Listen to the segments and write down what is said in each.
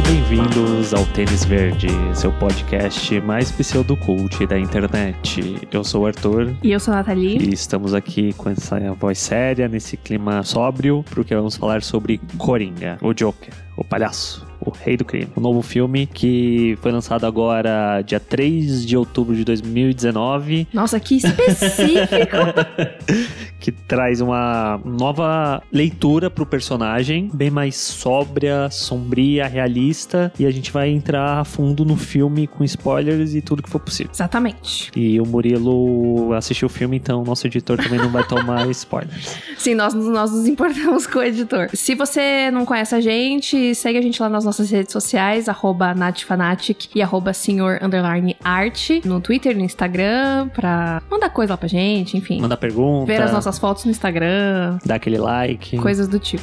Sejam bem-vindos ao Tênis Verde, seu podcast mais pseudocult da internet. Eu sou o Arthur. E eu sou a Nathalie. E estamos aqui com essa voz séria, nesse clima sóbrio, porque vamos falar sobre Coringa, o Joker, o palhaço o Rei do Crime. Um novo filme que foi lançado agora dia 3 de outubro de 2019. Nossa, que específico! que traz uma nova leitura pro personagem, bem mais sóbria, sombria, realista, e a gente vai entrar a fundo no filme com spoilers e tudo que for possível. Exatamente. E o Murilo assistiu o filme, então nosso editor também não vai tomar spoilers. Sim, nós, nós nos importamos com o editor. Se você não conhece a gente, segue a gente lá nas nossas redes sociais, arroba natfanatic e arroba senhor art, no Twitter, no Instagram, pra mandar coisa lá pra gente, enfim. Mandar pergunta. Ver as nossas fotos no Instagram. Dar aquele like. Coisas do tipo.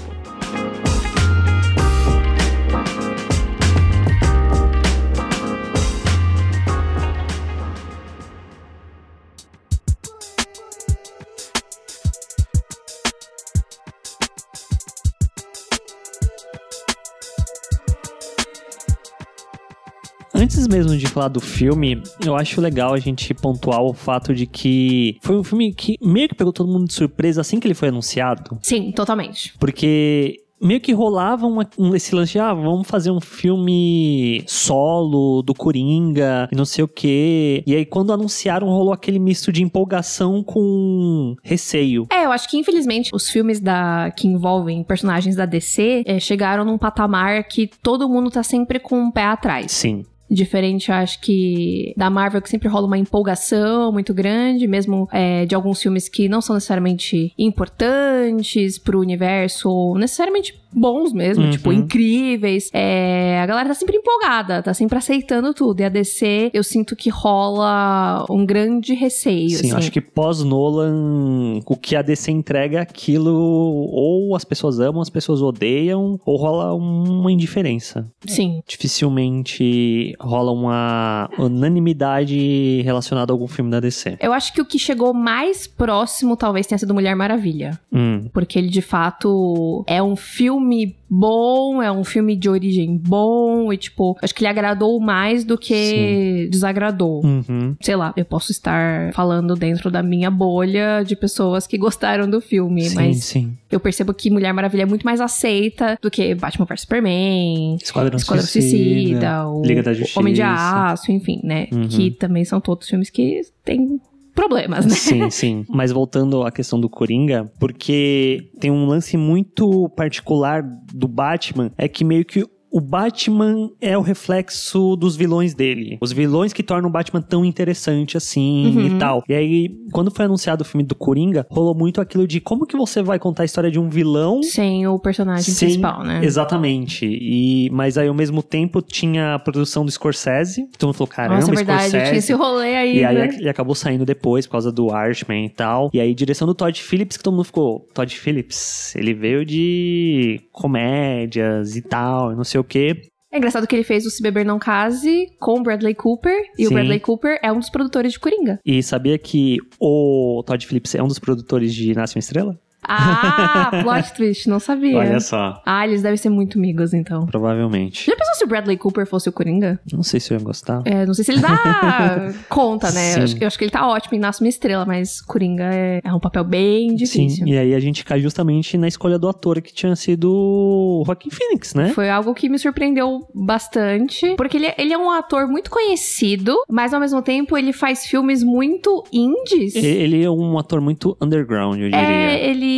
Antes mesmo de falar do filme, eu acho legal a gente pontuar o fato de que foi um filme que meio que pegou todo mundo de surpresa assim que ele foi anunciado. Sim, totalmente. Porque meio que rolava uma, um, esse lance de, ah, vamos fazer um filme solo do Coringa e não sei o quê. E aí, quando anunciaram, rolou aquele misto de empolgação com receio. É, eu acho que infelizmente os filmes da que envolvem personagens da DC é, chegaram num patamar que todo mundo tá sempre com um pé atrás. Sim. Diferente, acho que da Marvel, que sempre rola uma empolgação muito grande, mesmo é, de alguns filmes que não são necessariamente importantes pro universo, ou necessariamente bons mesmo, uhum. tipo, incríveis. É, a galera tá sempre empolgada, tá sempre aceitando tudo. E a DC, eu sinto que rola um grande receio. Sim, assim. acho que pós-Nolan, o que a DC entrega é aquilo, ou as pessoas amam, as pessoas odeiam, ou rola uma indiferença. Sim. Dificilmente rola uma unanimidade relacionada a algum filme da DC. Eu acho que o que chegou mais próximo talvez tenha sido Mulher Maravilha. Hum. Porque ele de fato é um filme filme bom, é um filme de origem bom, e tipo, acho que ele agradou mais do que Sim. desagradou. Uhum. Sei lá, eu posso estar falando dentro da minha bolha de pessoas que gostaram do filme, sim, mas sim. eu percebo que Mulher Maravilha é muito mais aceita do que Batman vs Superman, Esquadrão, Esquadrão Suicida, Suicida o Liga da Justiça. Homem de Aço, enfim, né? Uhum. Que também são todos filmes que têm problemas, né? Sim, sim. Mas voltando à questão do Coringa, porque tem um lance muito particular do Batman, é que meio que o Batman é o reflexo dos vilões dele. Os vilões que tornam o Batman tão interessante assim Uhum. e tal. E aí, quando foi anunciado o filme do Coringa, rolou muito aquilo de como que você vai contar a história de um vilão Sem o personagem sem- principal, né? Exatamente. E, mas aí, ao mesmo tempo, tinha a produção do Scorsese. Então, falou, caramba, Nossa, é verdade, Scorsese. tinha esse rolê aí, E aí né? ele acabou saindo depois por causa do Archman e tal. E aí, direção do Todd Phillips, que todo mundo ficou. Todd Phillips, ele veio de comédias e tal, não sei o quê. É engraçado que ele fez o Se Beber Não Case com o Bradley Cooper. E Sim. o Bradley Cooper é um dos produtores de Coringa. E sabia que o Todd Phillips é um dos produtores de Nasce uma Estrela? Ah, plot twist, não sabia. Olha só. Ah, eles devem ser muito amigos, então. Provavelmente. Já pensou se o Bradley Cooper fosse o Coringa? Não sei se eu ia gostar. É, não sei se ele dá conta, né? Eu acho, eu acho que ele tá ótimo em Nasce uma Estrela, mas Coringa é, é um papel bem difícil. Sim, e aí a gente cai justamente na escolha do ator que tinha sido o Joaquin Phoenix, né? Foi algo que me surpreendeu bastante. Porque ele, ele é um ator muito conhecido, mas ao mesmo tempo ele faz filmes muito indies. E- Ele é um ator muito underground, eu diria. É, ele.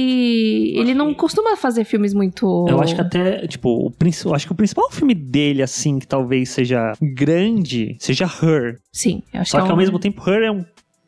Ele não costuma fazer filmes muito. Eu acho que até, tipo, o, princi- eu acho que o principal filme dele, assim, que talvez seja grande, seja Her. Sim, eu acho Só que, que é um... ao mesmo tempo, Her é um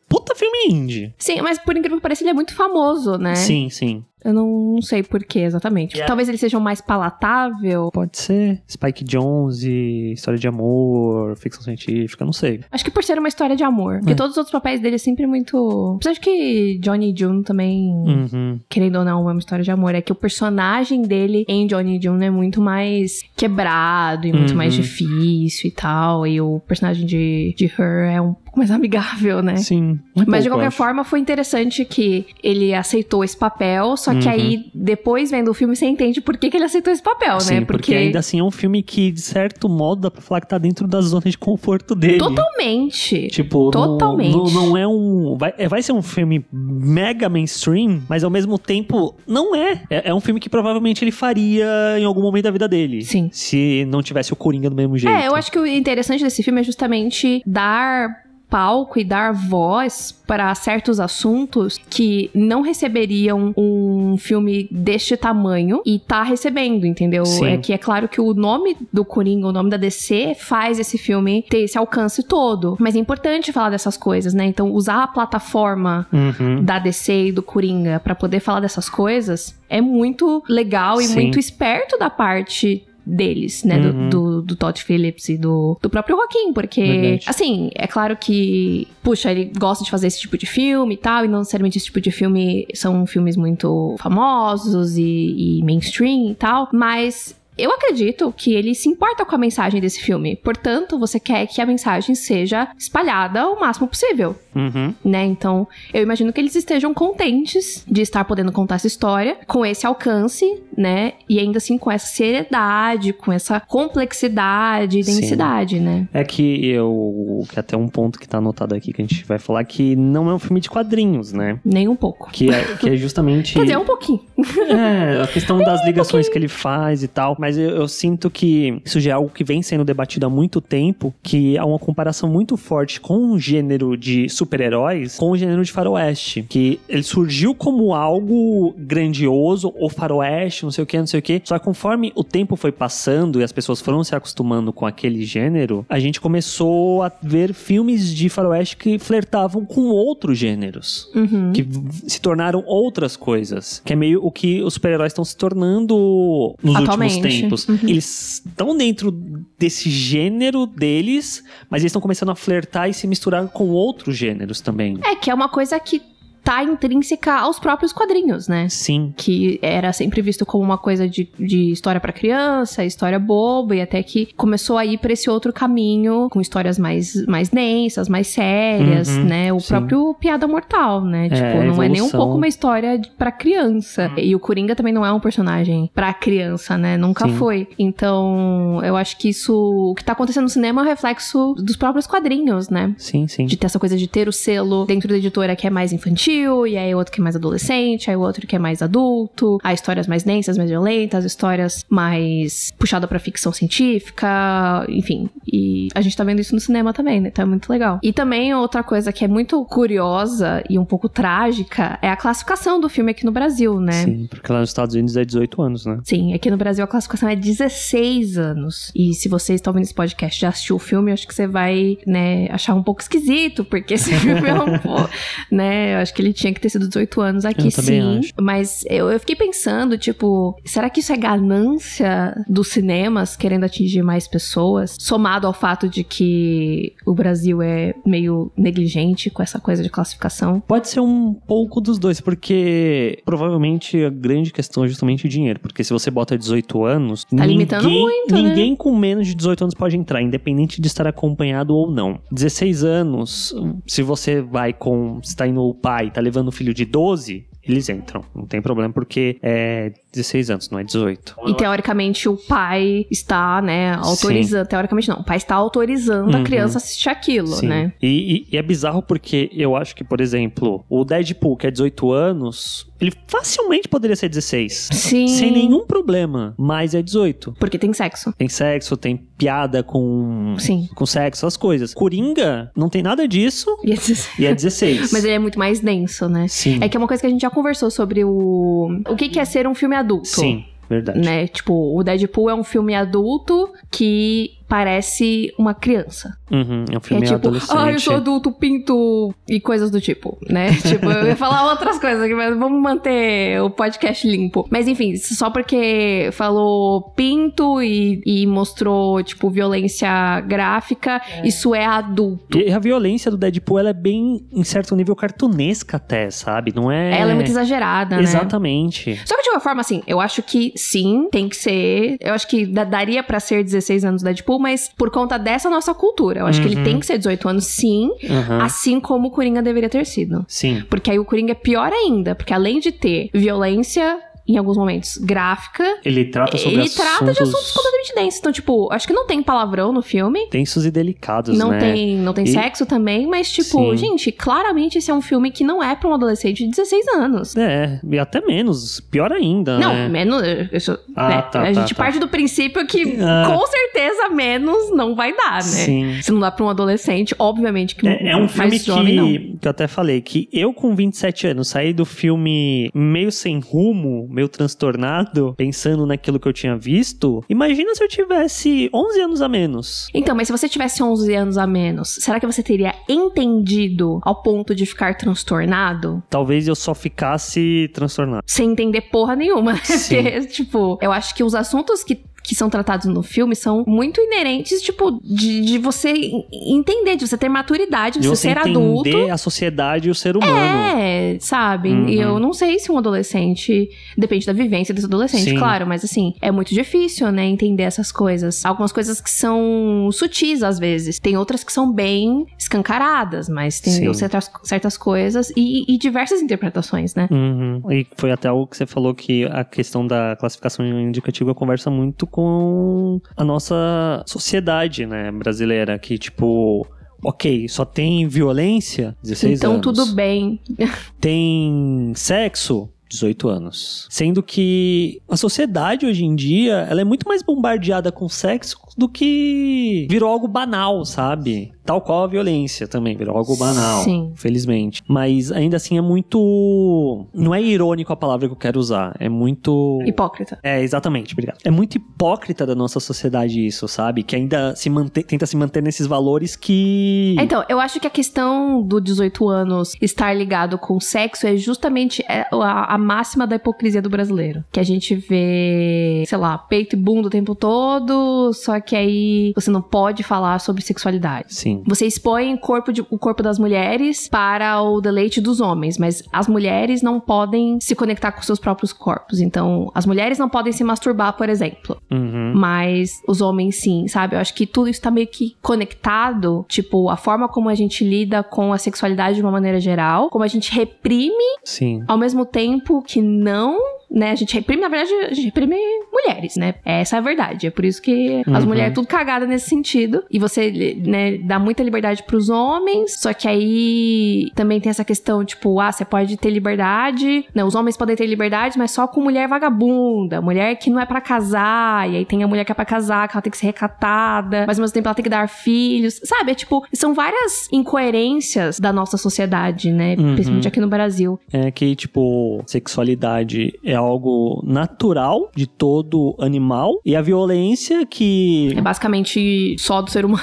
puta filme indie. Sim, mas por incrível que pareça, ele é muito famoso, né? Sim, sim. Eu não, não sei por que exatamente. Yeah. Talvez ele seja um mais palatável. Pode ser Spike Jonze, história de amor, ficção científica, não sei. Acho que por ser uma história de amor. Porque É. todos os outros papéis dele é sempre muito. Apesar de que Johnny June também, Uhum. querendo ou não, é uma história de amor. É que o personagem dele em Johnny June é muito mais quebrado e muito Uhum. mais difícil e tal. E o personagem de, de Her é um pouco mais amigável, né? Sim. um Mas pouco, de qualquer forma, foi interessante que ele aceitou esse papel, só só que Uhum. aí, depois vendo o filme, você entende por que, que ele aceitou esse papel, Sim, né? porque... ainda assim é um filme que, de certo modo, dá pra falar que tá dentro da zona de conforto dele. Totalmente. Tipo, não- Totalmente. Não, não é um. Vai, é- vai ser um filme mega mainstream, mas ao mesmo tempo não é. é. é um filme que provavelmente ele faria em algum momento da vida dele. Sim. Se não tivesse o Coringa do mesmo jeito. É, eu acho que o interessante desse filme é justamente dar palco e dar voz para certos assuntos que não receberiam um filme deste tamanho e tá recebendo, entendeu? Sim. É que é claro que o nome do Coringa, o nome da DC faz esse filme ter esse alcance todo, mas é importante falar dessas coisas, né? Então usar a plataforma Uhum. da DC e do Coringa pra poder falar dessas coisas é muito legal e Sim. muito esperto da parte deles, né? Do- Uhum. Do, do Todd Phillips e do, do próprio Joaquim, porque, Verdade. assim, é claro que, puxa, ele gosta de fazer esse tipo de filme e tal, e não necessariamente esse tipo de filme são filmes muito famosos e, e mainstream e tal, mas. Eu acredito que ele se importa com a mensagem desse filme. Portanto, você quer que a mensagem seja espalhada o máximo possível Uhum. né? Então, eu imagino que eles estejam contentes de estar podendo contar essa história com esse alcance, né? E ainda assim com essa seriedade, com essa complexidade e Sim. densidade, né? É que eu. Que até um ponto que tá anotado aqui que a gente vai falar que não é um filme de quadrinhos, né? Nem um pouco. Que é, que é justamente. Quer dizer, um pouquinho. É, a questão das ligações que ele faz e tal. Mas eu, eu sinto que isso já é algo que vem sendo debatido há muito tempo, que há uma comparação muito forte com o gênero de super-heróis com o gênero de faroeste. Que ele surgiu como algo grandioso, ou faroeste, não sei o que, não sei o que. Só que conforme o tempo foi passando e as pessoas foram se acostumando com aquele gênero, a gente começou a ver filmes de faroeste que flertavam com outros gêneros Uhum. que se tornaram outras coisas. Que é meio o que os super-heróis estão se tornando nos Atualmente. últimos tempos. Uhum. Eles estão dentro desse gênero deles, mas eles estão começando a flertar e se misturar com outros gêneros também. É que é uma coisa que tá intrínseca aos próprios quadrinhos, né? Sim. que era sempre visto como uma coisa de, de história pra criança, história boba, e até que começou a ir pra esse outro caminho, com histórias mais, mais densas, mais sérias, Uhum, né? O sim. próprio Piada Mortal, né? É, tipo, não é nem um pouco uma história pra criança. E o Coringa também não é um personagem pra criança, né? Nunca Sim. foi. Então, eu acho que isso, o que tá acontecendo no cinema é um reflexo dos próprios quadrinhos, né? Sim, sim. De ter essa coisa de ter o selo dentro da editora que é mais infantil, e aí outro que é mais adolescente, aí outro que é mais adulto, há histórias mais densas, mais violentas, histórias mais puxada pra ficção científica, enfim. E a gente tá vendo isso no cinema também, né? Então é muito legal. E também outra coisa que é muito curiosa e um pouco trágica é a classificação do filme aqui no Brasil, né? Sim, porque lá nos Estados Unidos é 18 anos, né? Sim, aqui no Brasil a classificação é 16 anos. E se você está ouvindo esse podcast e já assistiu o filme, eu acho que você vai, né, achar um pouco esquisito, porque esse filme é um pouco, né, eu acho que ele tinha que ter sido 18 anos aqui, sim. acho. Mas eu, eu fiquei pensando, tipo, será que isso é ganância dos cinemas querendo atingir mais pessoas? Somado ao fato de que o Brasil é meio negligente com essa coisa de classificação. Pode ser um pouco dos dois, porque provavelmente a grande questão é justamente o dinheiro. Porque se você bota 18 anos, Tá limitando muito, né? ninguém com menos de 18 anos pode entrar, independente de estar acompanhado ou não. 16 anos, se você vai com. Se tá indo o pai, tá levando o filho de 12. Eles entram, não tem problema, porque é 16 anos, não é 18. E teoricamente o pai está, né, autorizando. Teoricamente não, o pai está autorizando a Uhum. criança a assistir aquilo, Sim. né? E, e- e é bizarro porque eu acho que, por exemplo, o Deadpool, que é 18 anos, ele facilmente poderia ser 16. Sim. Sem nenhum problema, mas é 18. Porque tem sexo. Tem sexo, tem piada com, Sim. com sexo, essas coisas. Coringa não tem nada disso E esses- e é 16. Mas ele é muito mais denso, né? Sim. É que é uma coisa que a gente já conversou sobre o. O que que é ser um filme adulto. Sim, verdade. Né? Tipo, o Deadpool é um filme adulto que parece uma criança. Uhum, é um Que filme é tipo, adolescente. ah, eu sou adulto, pinto e coisas do tipo, né? tipo, eu ia falar outras coisas aqui, mas vamos manter o podcast limpo. Mas enfim, só porque falou pinto e, e mostrou, tipo, violência gráfica, isso é adulto. E a violência do Deadpool, ela é bem, em certo nível, cartunesca até, sabe? Não é... Ela é muito exagerada, né? Exatamente. Só que de uma forma, assim, eu acho que sim, tem que ser. Eu acho que da- daria pra ser 16 anos Deadpool, mas por conta dessa nossa cultura. Eu acho que ele Uhum. tem que ser 18 anos, sim, Aham. assim como o Coringa deveria ter sido. Sim. Porque aí o Coringa é pior ainda, porque além de ter violência, em alguns momentos, gráfica, Ele trata sobre ele assuntos trata de assuntos completamente densos. Então, tipo, acho que não tem palavrão no filme. tensos e delicados, Não né? tem, não tem E- sexo também, mas, tipo, Sim. gente, claramente esse é um filme que não é pra um adolescente de 16 anos. É, e até menos. Pior ainda, Não, né? menos. Isso, Ah, né, tá, a tá, gente tá. parte do princípio que Ah. com certeza menos não vai dar, né? Sim. Se não dá pra um adolescente, obviamente que É, é um filme mais jovem que, que eu até falei, que eu com 27 anos saí do filme meio sem rumo, meio transtornado, pensando naquilo que eu tinha visto. Imagina se eu tivesse 11 anos a menos. Então, mas se você tivesse 11 anos a menos, será que você teria entendido ao ponto de ficar transtornado? Talvez eu só ficasse transtornado. Sem entender porra nenhuma. Porque, tipo, eu acho que os assuntos que. Que são tratados no filme são muito inerentes, tipo, de, de você en- entender, de você ter maturidade, de você você ser entender adulto. a sociedade e o ser humano. É, sabe? Uhum. E eu não sei se um adolescente. Depende da vivência desse adolescente, Sim. claro, mas assim, é muito difícil, né, entender essas coisas. Algumas coisas que são sutis às vezes. Tem outras que são bem escancaradas, mas tem certas, certas coisas e, e diversas interpretações, né? Uhum. E foi até algo que você falou que a questão da classificação indicativa conversa muito com a nossa sociedade, né, brasileira, que tipo, ok, só tem violência, 16 então anos. tudo bem. Tem sexo, 18 anos. Sendo que a sociedade hoje em dia, ela é muito mais bombardeada com sexo do que virou algo banal, sabe? Tal qual a violência também, virou algo banal. Sim. Felizmente. Mas ainda assim é muito. Não é irônico a palavra que eu quero usar. É muito. Hipócrita. É, exatamente, obrigado. É muito hipócrita da nossa sociedade isso, sabe? Que ainda se mantém, tenta se manter nesses valores que. Então, eu acho que a questão do 18 anos estar ligado com sexo é justamente é, a, a máxima da hipocrisia do brasileiro. Que a gente vê, sei lá, peito e bunda o tempo todo, só que aí você não pode falar sobre sexualidade. Sim. Você expõe o corpo, de- o corpo das mulheres para o deleite dos homens, mas as mulheres não podem se conectar com seus próprios corpos. Então, as mulheres não podem se masturbar, por exemplo. Uhum. Mas os homens sim, sabe? Eu acho que tudo isso tá meio que conectado. Tipo, a forma como a gente lida com a sexualidade de uma maneira geral, como a gente reprime, Sim. ao mesmo tempo que não. Né, a gente reprime, na verdade, a gente reprime mulheres, né? Essa é a verdade. É por isso que as Uhum. mulheres tudo cagada nesse sentido. E você, né, dá muita liberdade pros homens. Só que aí também tem essa questão, tipo, ah, você pode ter liberdade. Né, os homens podem ter liberdade, mas só com mulher vagabunda. Mulher que não é pra casar. E aí tem a mulher que é pra casar, que ela tem que ser recatada. Mas ao mesmo tempo ela tem que dar filhos. Sabe? É tipo, são várias incoerências da nossa sociedade, né? Uhum. Principalmente aqui no Brasil. É que, tipo, sexualidade é algo natural de todo animal e a violência que É basicamente só do ser humano.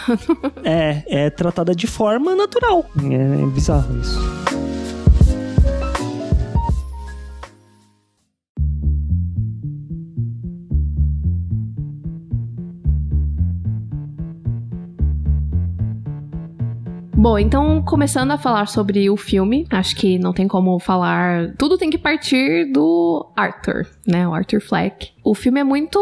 é, é tratada de forma natural. É, bizarro isso. Bom, então começando a falar sobre o filme, acho que não tem como falar. Tudo tem que partir do Arthur, né? O Arthur Fleck. O filme é muito.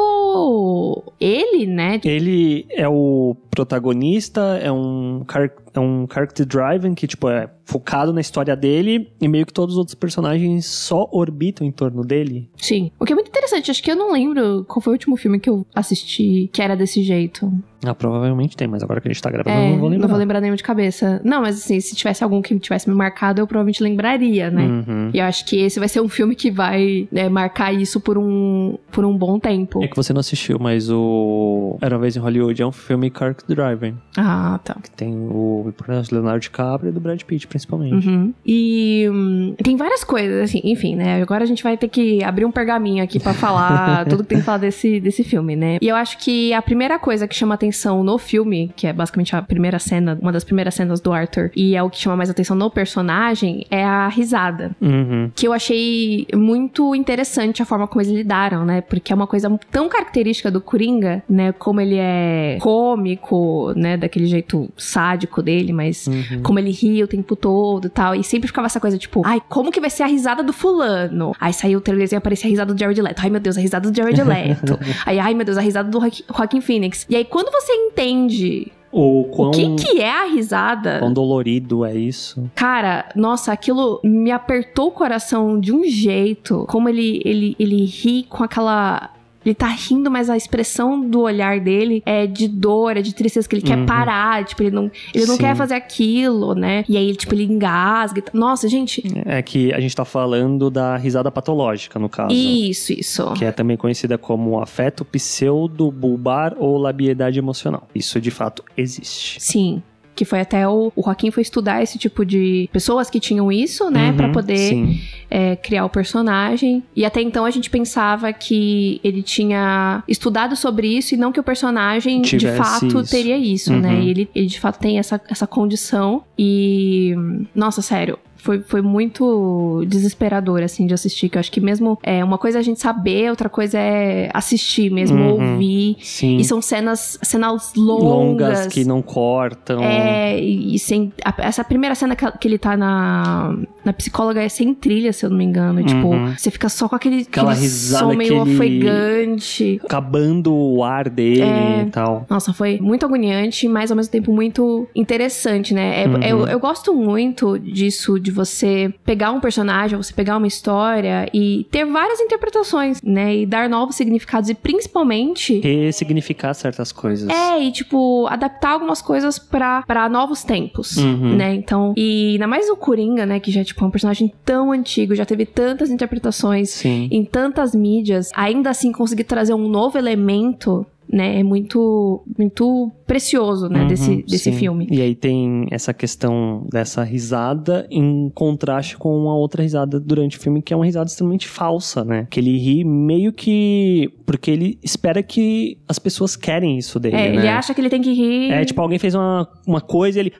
Ele, né? Ele é o protagonista, é um, char- é um character driven que, tipo, é focado na história dele e meio que todos os outros personagens só orbitam em torno dele. Sim. O que é muito interessante, acho que eu não lembro qual foi o último filme que eu assisti que era desse jeito. Ah, provavelmente tem, mas agora que a gente tá gravando, É, eu não vou lembrar. não vou lembrar nenhum de cabeça. Não, mas assim, se tivesse algum que tivesse me marcado, eu provavelmente lembraria, né? Uhum. E eu acho que esse vai ser um filme que vai né, marcar isso por um, por um bom tempo. É que você não assistiu, mas o Era uma vez em Hollywood é um filme character driven. Ah, tá. Que tem o Leonardo DiCaprio e do Brad Pitt, principalmente. Uhum. E hum, tem várias coisas, assim, enfim, né? Agora a gente vai ter que abrir um pergaminho aqui pra falar tudo que tem que falar desse, desse filme, né? E eu acho que a primeira coisa que chama atenção no filme, que é basicamente a primeira cena, uma das primeiras cenas do Arthur, e é o que chama mais atenção no personagem, é a risada. Uhum. Que eu achei muito interessante a forma como eles lidaram, né? Que é uma coisa tão característica do Coringa, né? Como ele é cômico, né? Daquele jeito sádico dele, mas Uhum. como ele ria o tempo todo e tal. E sempre ficava essa coisa tipo, ai, como que vai ser a risada do fulano? Aí saiu o trailer e aparecia a risada do Jared Leto. Ai, meu Deus, a risada do Jared Leto. Aí, ai, meu Deus, a risada do Joaqu- Joaquin Phoenix. E aí, quando você entende O quão, o que que é a risada... quão dolorido é isso. Cara, nossa, aquilo me apertou o coração de um jeito. Como ele, ele, ele ri com aquela. Ele tá rindo, mas a expressão do olhar dele é de dor, é de tristeza, que ele quer Uhum. parar, tipo, ele não, ele não quer fazer aquilo, né? E aí, tipo, ele engasga. e. Nossa, gente, É que a gente tá falando da risada patológica, no caso. isso, isso. Que é também conhecida como afeto pseudo-bulbar ou labiedade emocional. Isso de fato existe. Sim. Que foi até o, o Joaquim foi estudar esse tipo de pessoas que tinham isso, né? Pra Uhum, poder Sim. é, criar o personagem. E até então a gente pensava que ele tinha estudado sobre isso e não que o personagem de Tivesse fato isso. teria isso, Uhum. né? E ele, ele de fato tem essa, essa condição. E. Nossa, sério. Foi, foi muito desesperador, assim, de assistir. Que eu acho que mesmo é uma coisa é a gente saber, outra coisa é assistir mesmo, Uhum. ouvir. Sim. E são cenas, cenas longas. longas que não cortam. É, e e sem. a- essa primeira cena que, que ele tá na, na psicóloga é sem trilha, se eu não me engano. E, Tipo, Uhum. você fica só com aquele, Aquela aquele risada, som meio aquele- ofegante. Acabando o ar dele É. e tal. Nossa, foi muito agoniante, mas ao mesmo tempo muito interessante, né? É- Uhum. eu, eu gosto muito disso, de você pegar um personagem, você pegar uma história e ter várias interpretações, né? E dar novos significados. E principalmente Ressignificar certas coisas. É, e tipo, adaptar algumas coisas pra, pra novos tempos, Uhum. né? Então, e ainda mais o Coringa, né? Que já tipo, é um personagem tão antigo, já teve tantas interpretações Sim. em tantas mídias, ainda assim conseguir trazer um novo elemento, né? É muito, muito precioso, né? Uhum, desse desse sim. filme. E aí tem essa questão dessa risada em contraste com uma outra risada durante o filme, que é uma risada extremamente falsa, né? Que ele ri meio que. Porque ele espera que as pessoas querem isso dele. É, né? ele acha que ele tem que rir. É, tipo, alguém fez uma, uma coisa e ele.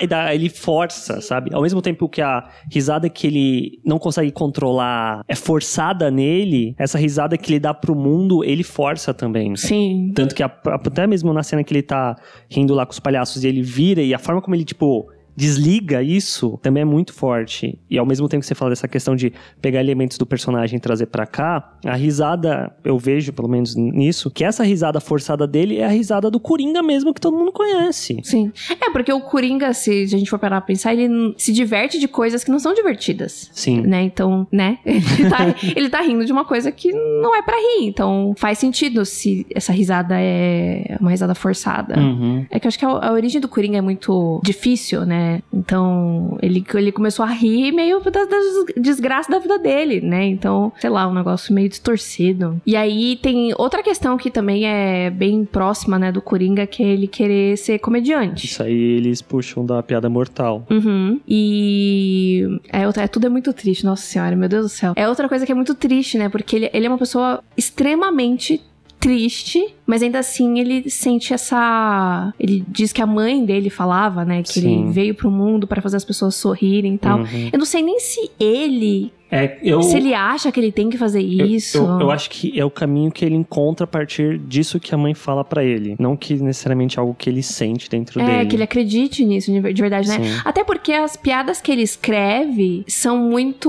E dá, ele força, sabe? Ao mesmo tempo que a risada que ele não consegue controlar é forçada nele, essa risada que ele dá pro mundo, ele força também. Sim. Tanto que a- até mesmo na cena que ele tá rindo lá com os palhaços e ele vira e a forma como ele, tipo, desliga isso também é muito forte. E ao mesmo tempo que você fala dessa questão de pegar elementos do personagem e trazer pra cá, a risada, eu vejo pelo menos nisso, que essa risada forçada dele é a risada do Coringa mesmo que todo mundo conhece. Sim. É, porque o Coringa, se a gente for parar pra pensar, ele se diverte de coisas que não são divertidas. Sim. né? Então, né? Ele tá, ele tá rindo de uma coisa que não é pra rir. Então, faz sentido se essa risada é uma risada forçada. Uhum. É que eu acho que a, a origem do Coringa é muito difícil, né? Então, ele, ele começou a rir meio da, da desgraça da vida dele, né? Então, sei lá, um negócio meio distorcido. E aí tem outra questão que também é bem próxima, né, do Coringa, que é ele querer ser comediante. Isso aí eles puxam da piada mortal. Uhum. E é, é tudo é muito triste, nossa senhora, meu Deus do céu. É outra coisa que é muito triste, né? Porque ele, ele é uma pessoa extremamente triste, mas ainda assim ele sente essa. Ele diz que a mãe dele falava, né? Que Sim. ele veio pro mundo para fazer as pessoas sorrirem e tal. Uhum. Eu não sei nem se ele. É, eu, Se ele acha que ele tem que fazer eu- isso. Eu, eu acho que é o caminho que ele encontra a partir disso que a mãe fala pra ele. Não que necessariamente é algo que ele sente dentro é, dele. que ele acredite nisso de ver- de verdade, né? Sim. Até porque as piadas que ele escreve são muito.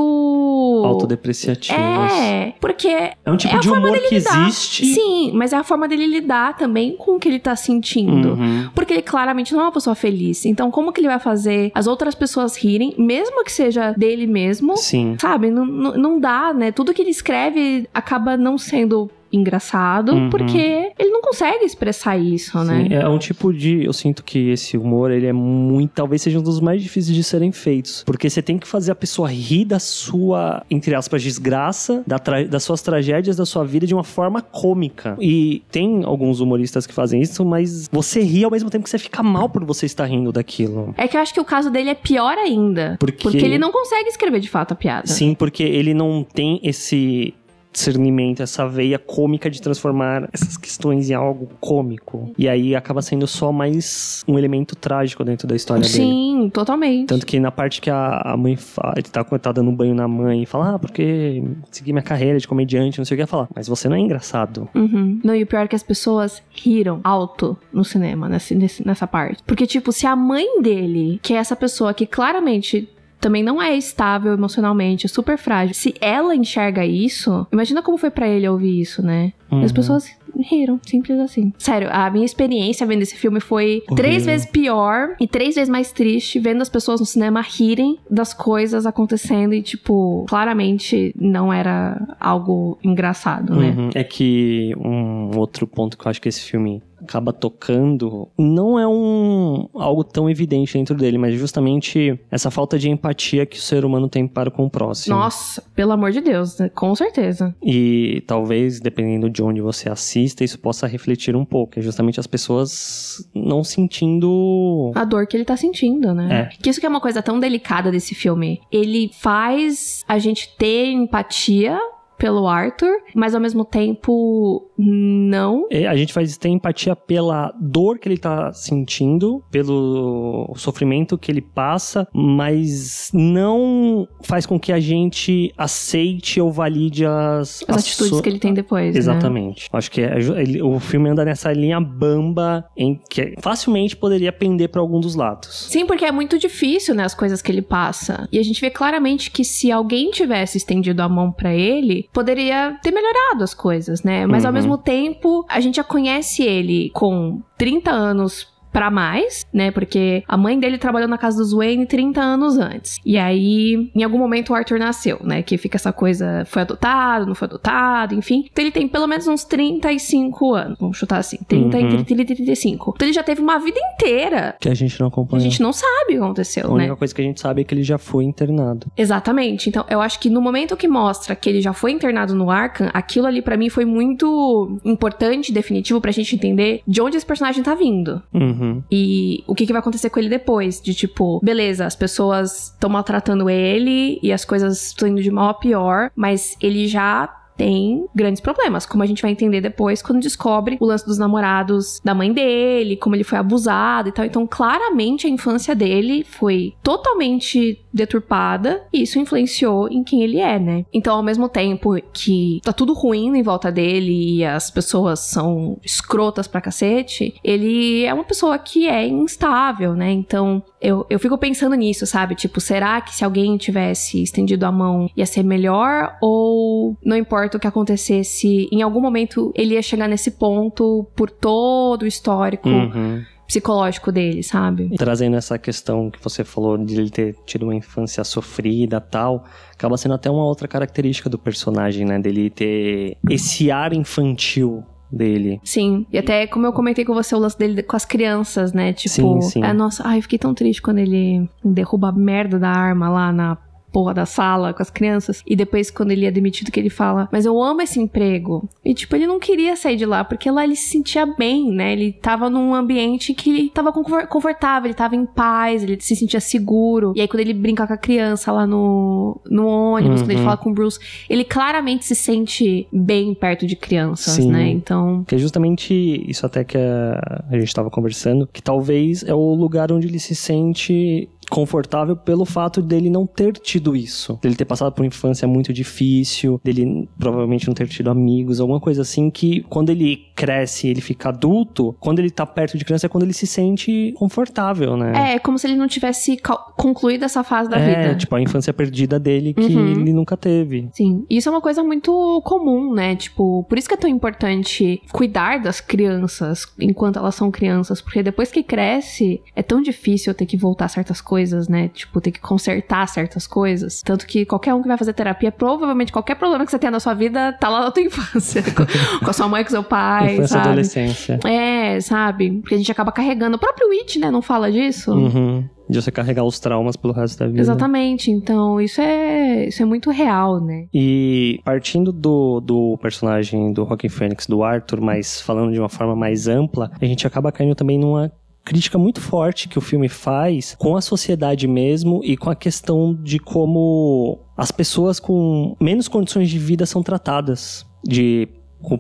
Autodepreciativas. É, porque É um tipo É de humor que lidar. existe. Sim, mas é a forma dele lidar também com o que ele tá sentindo. Uhum. Porque ele claramente não é uma pessoa feliz. Então, como que ele vai fazer as outras pessoas rirem, mesmo que seja dele mesmo? Sim. Sabe? Não, não, não dá, né? Tudo que ele escreve acaba não sendo engraçado, Uhum. porque ele não consegue expressar isso, né? Sim, é um tipo de. Eu sinto que esse humor, ele é muito. Talvez seja um dos mais difíceis de serem feitos. Porque você tem que fazer a pessoa rir da sua, entre aspas, desgraça, da tra- das suas tragédias da sua vida de uma forma cômica. E tem alguns humoristas que fazem isso, mas você ri ao mesmo tempo que você fica mal por você estar rindo daquilo. É que eu acho que o caso dele é pior ainda. Porque- Porque ele não consegue escrever de fato a piada. Sim, porque ele não tem esse discernimento, essa veia cômica de transformar essas questões em algo cômico. E aí acaba sendo só mais um elemento trágico dentro da história Sim, dele. Sim, totalmente. Tanto que na parte que a, a mãe fala, ele tá, tá dando um banho na mãe e fala, ah, porque segui minha carreira de comediante, não sei o que, falar. Mas você não é engraçado. Uhum. Não, e o pior é que as pessoas riram alto no cinema, nessa, nessa parte. Porque, tipo, se a mãe dele, que é essa pessoa que claramente também não é estável emocionalmente, é super frágil. Se ela enxerga isso, imagina como foi para ele ouvir isso, né? Uhum. As pessoas riram, simples assim. Sério, a minha experiência vendo esse filme foi Horrível. três vezes pior e três vezes mais triste vendo as pessoas no cinema rirem das coisas acontecendo e, tipo, claramente não era algo engraçado, né? Uhum. É que um outro ponto que eu acho que esse filme acaba tocando não é um algo tão evidente dentro dele, mas justamente essa falta de empatia que o ser humano tem para com o próximo. Nossa, pelo amor de Deus, né? com certeza. E talvez, dependendo de onde você assista, isso possa refletir um pouco. É justamente as pessoas não sentindo. A dor que ele tá sentindo, né? É. Que isso que é uma coisa tão delicada desse filme. Ele faz a gente ter empatia pelo Arthur, mas ao mesmo tempo não. É, a gente faz ter empatia pela dor que ele tá sentindo, pelo sofrimento que ele passa, mas não faz com que a gente aceite ou valide as, as, as atitudes so... que ele tem depois. Né? Exatamente. Né? Acho que é, ele, o filme anda nessa linha bamba em que facilmente poderia pender para algum dos lados. Sim, porque é muito difícil, né, as coisas que ele passa. E a gente vê claramente que se alguém tivesse estendido a mão para ele, poderia ter melhorado as coisas, né? Mas uhum. ao mesmo tempo, a gente já conhece ele com 30 anos para mais, né? Porque a mãe dele trabalhou na casa dos Wayne 30 anos antes. E aí, em algum momento, o Arthur nasceu, né? Que fica essa coisa: foi adotado, não foi adotado, enfim. Então ele tem pelo menos uns 35 anos. Vamos chutar assim: 30 uhum. e 35. Então ele já teve uma vida inteira. Que a gente não acompanha. A gente não sabe o que aconteceu, né? A única coisa que a gente sabe é que ele já foi internado. Exatamente. Então eu acho que no momento que mostra que ele já foi internado no Arkham, aquilo ali para mim foi muito importante, definitivo, pra gente entender de onde esse personagem tá vindo. Uhum. Uhum. E o que, que vai acontecer com ele depois? De tipo, beleza, as pessoas estão maltratando ele e as coisas estão indo de mal a pior, mas ele já tem grandes problemas, como a gente vai entender depois quando descobre o lance dos namorados da mãe dele, como ele foi abusado e tal. Então, claramente a infância dele foi totalmente deturpada e isso influenciou em quem ele é, né? Então, ao mesmo tempo que tá tudo ruim em volta dele e as pessoas são escrotas pra cacete, ele é uma pessoa que é instável, né? Então, eu, eu fico pensando nisso, sabe? Tipo, será que se alguém tivesse estendido a mão ia ser melhor? Ou não importa o que acontecesse, em algum momento ele ia chegar nesse ponto por todo o histórico. Uhum psicológico dele, sabe? Trazendo essa questão que você falou de ele ter tido uma infância sofrida tal, acaba sendo até uma outra característica do personagem, né? Dele ter esse ar infantil dele. Sim, e até como eu comentei com você o lance dele com as crianças, né? Tipo, sim, sim. É, nossa, ai, eu fiquei tão triste quando ele derruba a merda da arma lá na porra da sala com as crianças. E depois, quando ele é demitido, que ele fala: Mas eu amo esse emprego. E, tipo, ele não queria sair de lá, porque lá ele se sentia bem, né? Ele tava num ambiente que ele tava confortável, ele tava em paz, ele se sentia seguro. E aí, quando ele brinca com a criança lá no, no ônibus, uhum. quando ele uhum. fala com o Bruce, ele claramente se sente bem perto de crianças, Sim. né? Então. Que é justamente isso até que a, a gente tava conversando, que talvez é o lugar onde ele se sente confortável pelo fato dele não ter tido isso. Dele ter passado por uma infância muito difícil, dele provavelmente não ter tido amigos, alguma coisa assim que quando ele cresce, ele fica adulto, quando ele tá perto de criança é quando ele se sente confortável, né? É, é como se ele não tivesse concluído essa fase da é, vida. É, tipo a infância perdida dele que uhum. ele nunca teve. Sim, isso é uma coisa muito comum, né? Tipo, por isso que é tão importante cuidar das crianças enquanto elas são crianças, porque depois que cresce, é tão difícil ter que voltar certas coisas coisas, né? Tipo, ter que consertar certas coisas. Tanto que qualquer um que vai fazer terapia, provavelmente qualquer problema que você tenha na sua vida tá lá na tua infância. com, com a sua mãe, com seu pai, infância sabe? adolescência. É, sabe? Porque a gente acaba carregando. O próprio It, né? Não fala disso? Uhum de você carregar os traumas pelo resto da vida. Exatamente. Então, isso é, isso é muito real, né? E partindo do, do personagem do Rockin' Phoenix, do Arthur, mas falando de uma forma mais ampla, a gente acaba caindo também numa crítica muito forte que o filme faz com a sociedade mesmo e com a questão de como as pessoas com menos condições de vida são tratadas. De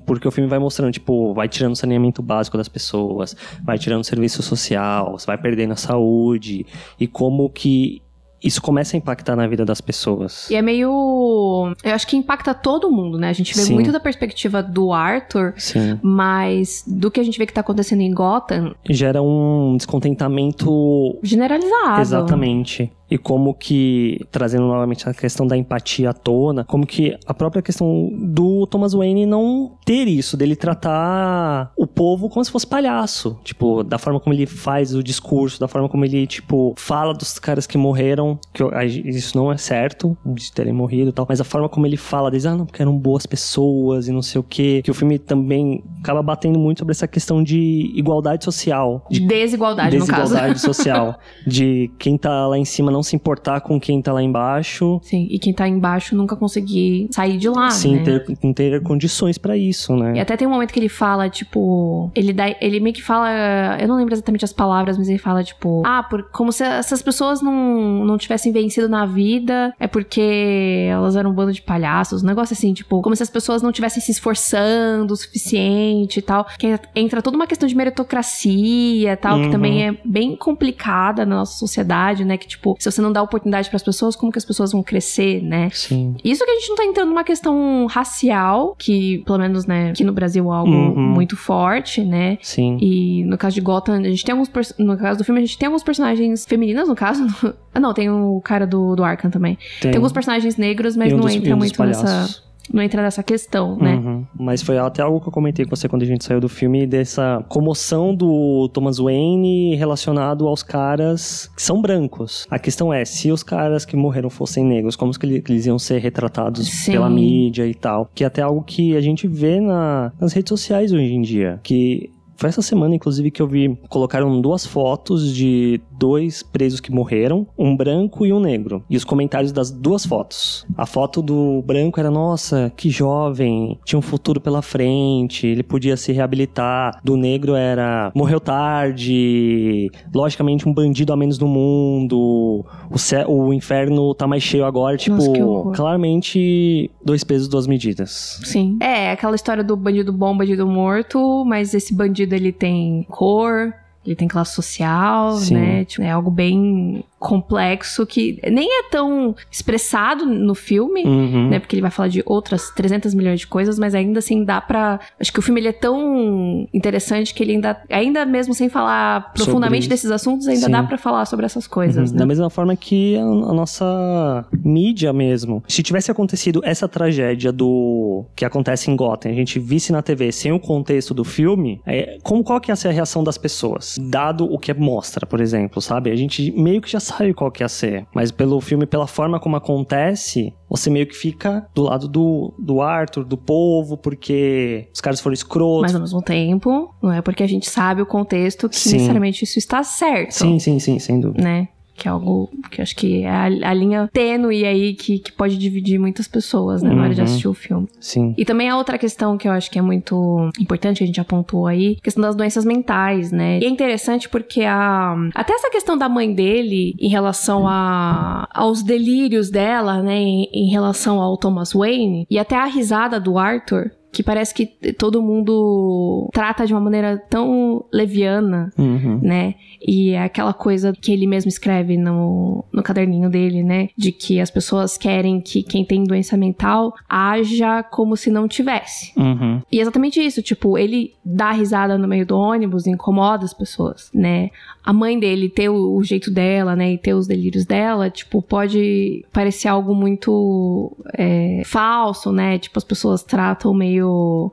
porque o filme vai mostrando, tipo, vai tirando o saneamento básico das pessoas, vai tirando o serviço social, vai perdendo a saúde, e como que isso começa a impactar na vida das pessoas. E é meio. Eu acho que impacta todo mundo, né? A gente vê Sim. muito da perspectiva do Arthur, Sim. mas do que a gente vê que tá acontecendo em Gotham. Gera um descontentamento. Generalizado. Exatamente e como que, trazendo novamente a questão da empatia à tona, como que a própria questão do Thomas Wayne não ter isso, dele tratar o povo como se fosse palhaço. Tipo, da forma como ele faz o discurso, da forma como ele, tipo, fala dos caras que morreram, que isso não é certo, de terem morrido e tal, mas a forma como ele fala deles, ah, não, porque eram boas pessoas e não sei o quê, que o filme também acaba batendo muito sobre essa questão de igualdade social. De desigualdade, desigualdade no caso. Desigualdade social. de quem tá lá em cima não não se importar com quem tá lá embaixo. Sim, e quem tá embaixo nunca conseguir sair de lá, Sim, né? ter, ter condições para isso, né? E até tem um momento que ele fala, tipo, ele dá, ele meio que fala, eu não lembro exatamente as palavras, mas ele fala, tipo, ah, por, como se essas pessoas não, não tivessem vencido na vida, é porque elas eram um bando de palhaços, um negócio assim, tipo, como se as pessoas não tivessem se esforçando o suficiente e tal. Que entra toda uma questão de meritocracia e tal, uhum. que também é bem complicada na nossa sociedade, né? Que, tipo, se você não dá oportunidade para as pessoas, como que as pessoas vão crescer, né? Sim. Isso que a gente não tá entrando numa questão racial, que pelo menos, né, aqui no Brasil é algo uhum. muito forte, né? Sim. E no caso de Gotham, a gente tem alguns no caso do filme a gente tem alguns personagens femininas no caso. ah, não, tem o cara do do Arkham também. Tem, tem alguns personagens negros, mas um não dos, entra um muito nessa não entra nessa questão, né? Uhum. Mas foi até algo que eu comentei com você quando a gente saiu do filme, dessa comoção do Thomas Wayne relacionado aos caras que são brancos. A questão é, se os caras que morreram fossem negros, como que eles iam ser retratados Sim. pela mídia e tal? Que é até algo que a gente vê na, nas redes sociais hoje em dia. Que foi essa semana, inclusive, que eu vi. Colocaram duas fotos de dois presos que morreram, um branco e um negro. E os comentários das duas fotos. A foto do branco era: nossa, que jovem, tinha um futuro pela frente, ele podia se reabilitar. Do negro era: morreu tarde, logicamente um bandido a menos no mundo, o, céu, o inferno tá mais cheio agora. Tipo, nossa, claramente, dois pesos, duas medidas. Sim. É, aquela história do bandido bom, bandido morto, mas esse bandido ele tem cor, ele tem classe social, Sim. né? Tipo, é algo bem complexo que nem é tão expressado no filme, uhum. né? Porque ele vai falar de outras 300 milhões de coisas, mas ainda assim dá para Acho que o filme ele é tão interessante que ele ainda, ainda mesmo sem falar profundamente sobre... desses assuntos, ainda Sim. dá para falar sobre essas coisas, uhum. né? Da mesma forma que a, a, nossa mídia mesmo. Se tivesse acontecido essa tragédia do que acontece em Gotham, a gente visse na TV sem o contexto do filme, é, como qual que ia ser a reação das pessoas? Dado o que mostra, por exemplo, sabe? A gente meio que já sabe qual que ia ser. Mas pelo filme, pela forma como acontece, você meio que fica do lado do, do Arthur, do povo, porque os caras foram escrotos. Mas ao mesmo tempo, não é porque a gente sabe o contexto que sim. necessariamente isso está certo. Sim, sim, sim, sem dúvida. Né? Que é algo que eu acho que é a, a linha tênue aí que, que pode dividir muitas pessoas, né, uhum. na hora de assistir o filme. Sim. E também a outra questão que eu acho que é muito importante, que a gente apontou aí, a questão das doenças mentais, né? E é interessante porque a, até essa questão da mãe dele em relação a, aos delírios dela, né, em, em relação ao Thomas Wayne, e até a risada do Arthur, que parece que todo mundo trata de uma maneira tão leviana, uhum. né? E é aquela coisa que ele mesmo escreve no, no caderninho dele, né? De que as pessoas querem que quem tem doença mental haja como se não tivesse. Uhum. E é exatamente isso, tipo, ele dá risada no meio do ônibus, incomoda as pessoas, né? A mãe dele ter o, o jeito dela, né? E ter os delírios dela, tipo, pode parecer algo muito é, falso, né? Tipo, as pessoas tratam meio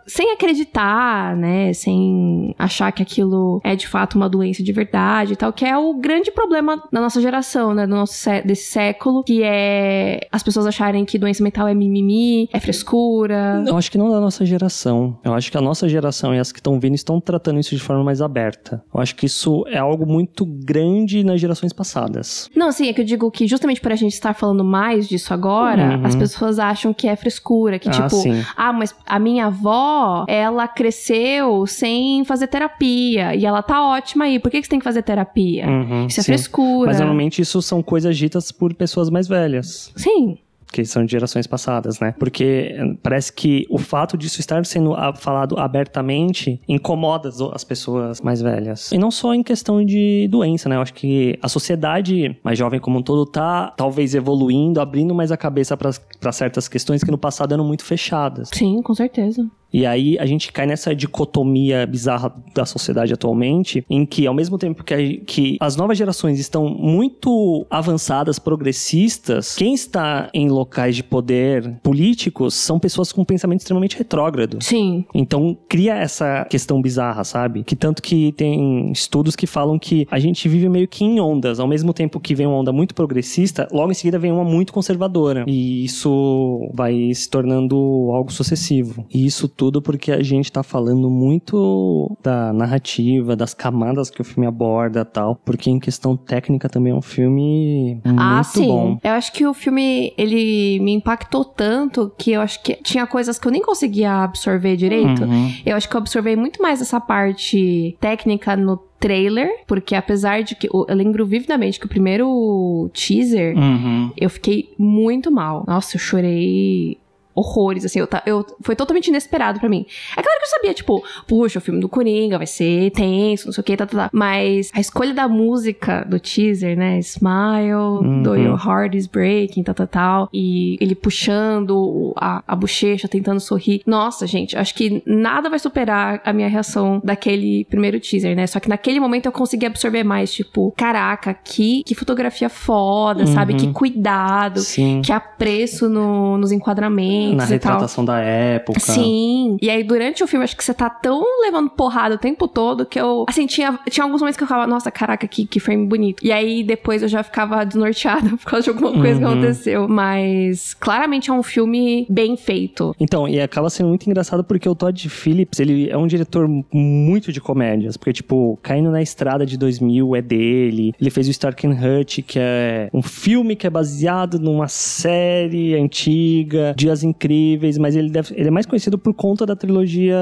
sem acreditar, né? Sem achar que aquilo é de fato uma doença de verdade e tal, que é o grande problema da nossa geração, né? Do nosso desse século, que é as pessoas acharem que doença mental é mimimi, é frescura. Eu acho que não da nossa geração. Eu acho que a nossa geração e as que estão vindo estão tratando isso de forma mais aberta. Eu acho que isso é algo muito grande nas gerações passadas. Não, sim, é que eu digo que justamente por a gente estar falando mais disso agora, uhum. as pessoas acham que é frescura, que ah, tipo, sim. ah, mas a minha minha avó, ela cresceu sem fazer terapia e ela tá ótima aí. Por que, que você tem que fazer terapia? Uhum, Isso é sim. frescura. Mas normalmente isso são coisas ditas por pessoas mais velhas. Sim. Que são de gerações passadas, né? Porque eh, parece que o fato disso estar sendo falado abertamente incomoda as pessoas mais velhas. E não só em questão de doença, né? Eu acho que a sociedade mais jovem como um todo tá talvez evoluindo, abrindo mais a cabeça para certas questões que no passado eram muito fechadas. Sim, com certeza. E aí a gente cai nessa dicotomia bizarra da sociedade atualmente, em que ao mesmo tempo que, a- que as novas gerações estão muito avançadas, progressistas, quem está em locais de poder políticos são pessoas com pensamento extremamente retrógrado. Sim. Então cria essa questão bizarra, sabe? Que tanto que tem estudos que falam que a gente vive meio que em ondas. Ao mesmo tempo que vem uma onda muito progressista, logo em seguida vem uma muito conservadora. E isso vai se tornando algo sucessivo. E isso tudo porque a gente tá falando muito da narrativa, das camadas que o filme aborda tal. Porque em questão técnica também é um filme muito ah, sim. bom. Eu acho que o filme, ele me impactou tanto que eu acho que tinha coisas que eu nem conseguia absorver direito. Uhum. Eu acho que eu observei muito mais essa parte técnica no trailer, porque apesar de que eu lembro vividamente que o primeiro teaser Uhum. eu fiquei muito mal. Nossa, eu chorei horrores, assim, eu, eu foi totalmente inesperado pra mim. É claro que eu sabia, tipo, puxa, o filme do Coringa vai ser tenso, não sei o que, tá, tá, tá. Mas a escolha da música do teaser, né, Smile, Uhum. do Your Heart is Breaking, tal, tal, tal, e ele puxando a, a bochecha, tentando sorrir. Nossa, gente, acho que nada vai superar a minha reação daquele primeiro teaser, né, só que naquele momento eu consegui absorver mais, tipo, caraca, que, que fotografia foda, sabe, Uhum. que cuidado, Sim. que apreço no- nos enquadramentos Na retratação da época. Sim. E aí, durante o filme, acho que você tá tão levando porrada o tempo todo que eu. Assim, tinha, tinha alguns momentos que eu ficava, nossa, caraca, que, que frame bonito. E aí, depois eu já ficava desnorteada por causa de alguma coisa que Uhum. aconteceu. Mas claramente é um filme bem feito. Então, e acaba sendo muito engraçado porque o Todd Phillips, ele é um diretor muito de comédias. Porque, tipo, Caindo na Estrada de 2000 é dele. Ele fez o Stark and Hutch, que é um filme que é baseado numa série antiga, Dias Incríveis, mas ele, deve- ele é mais conhecido por conta da trilogia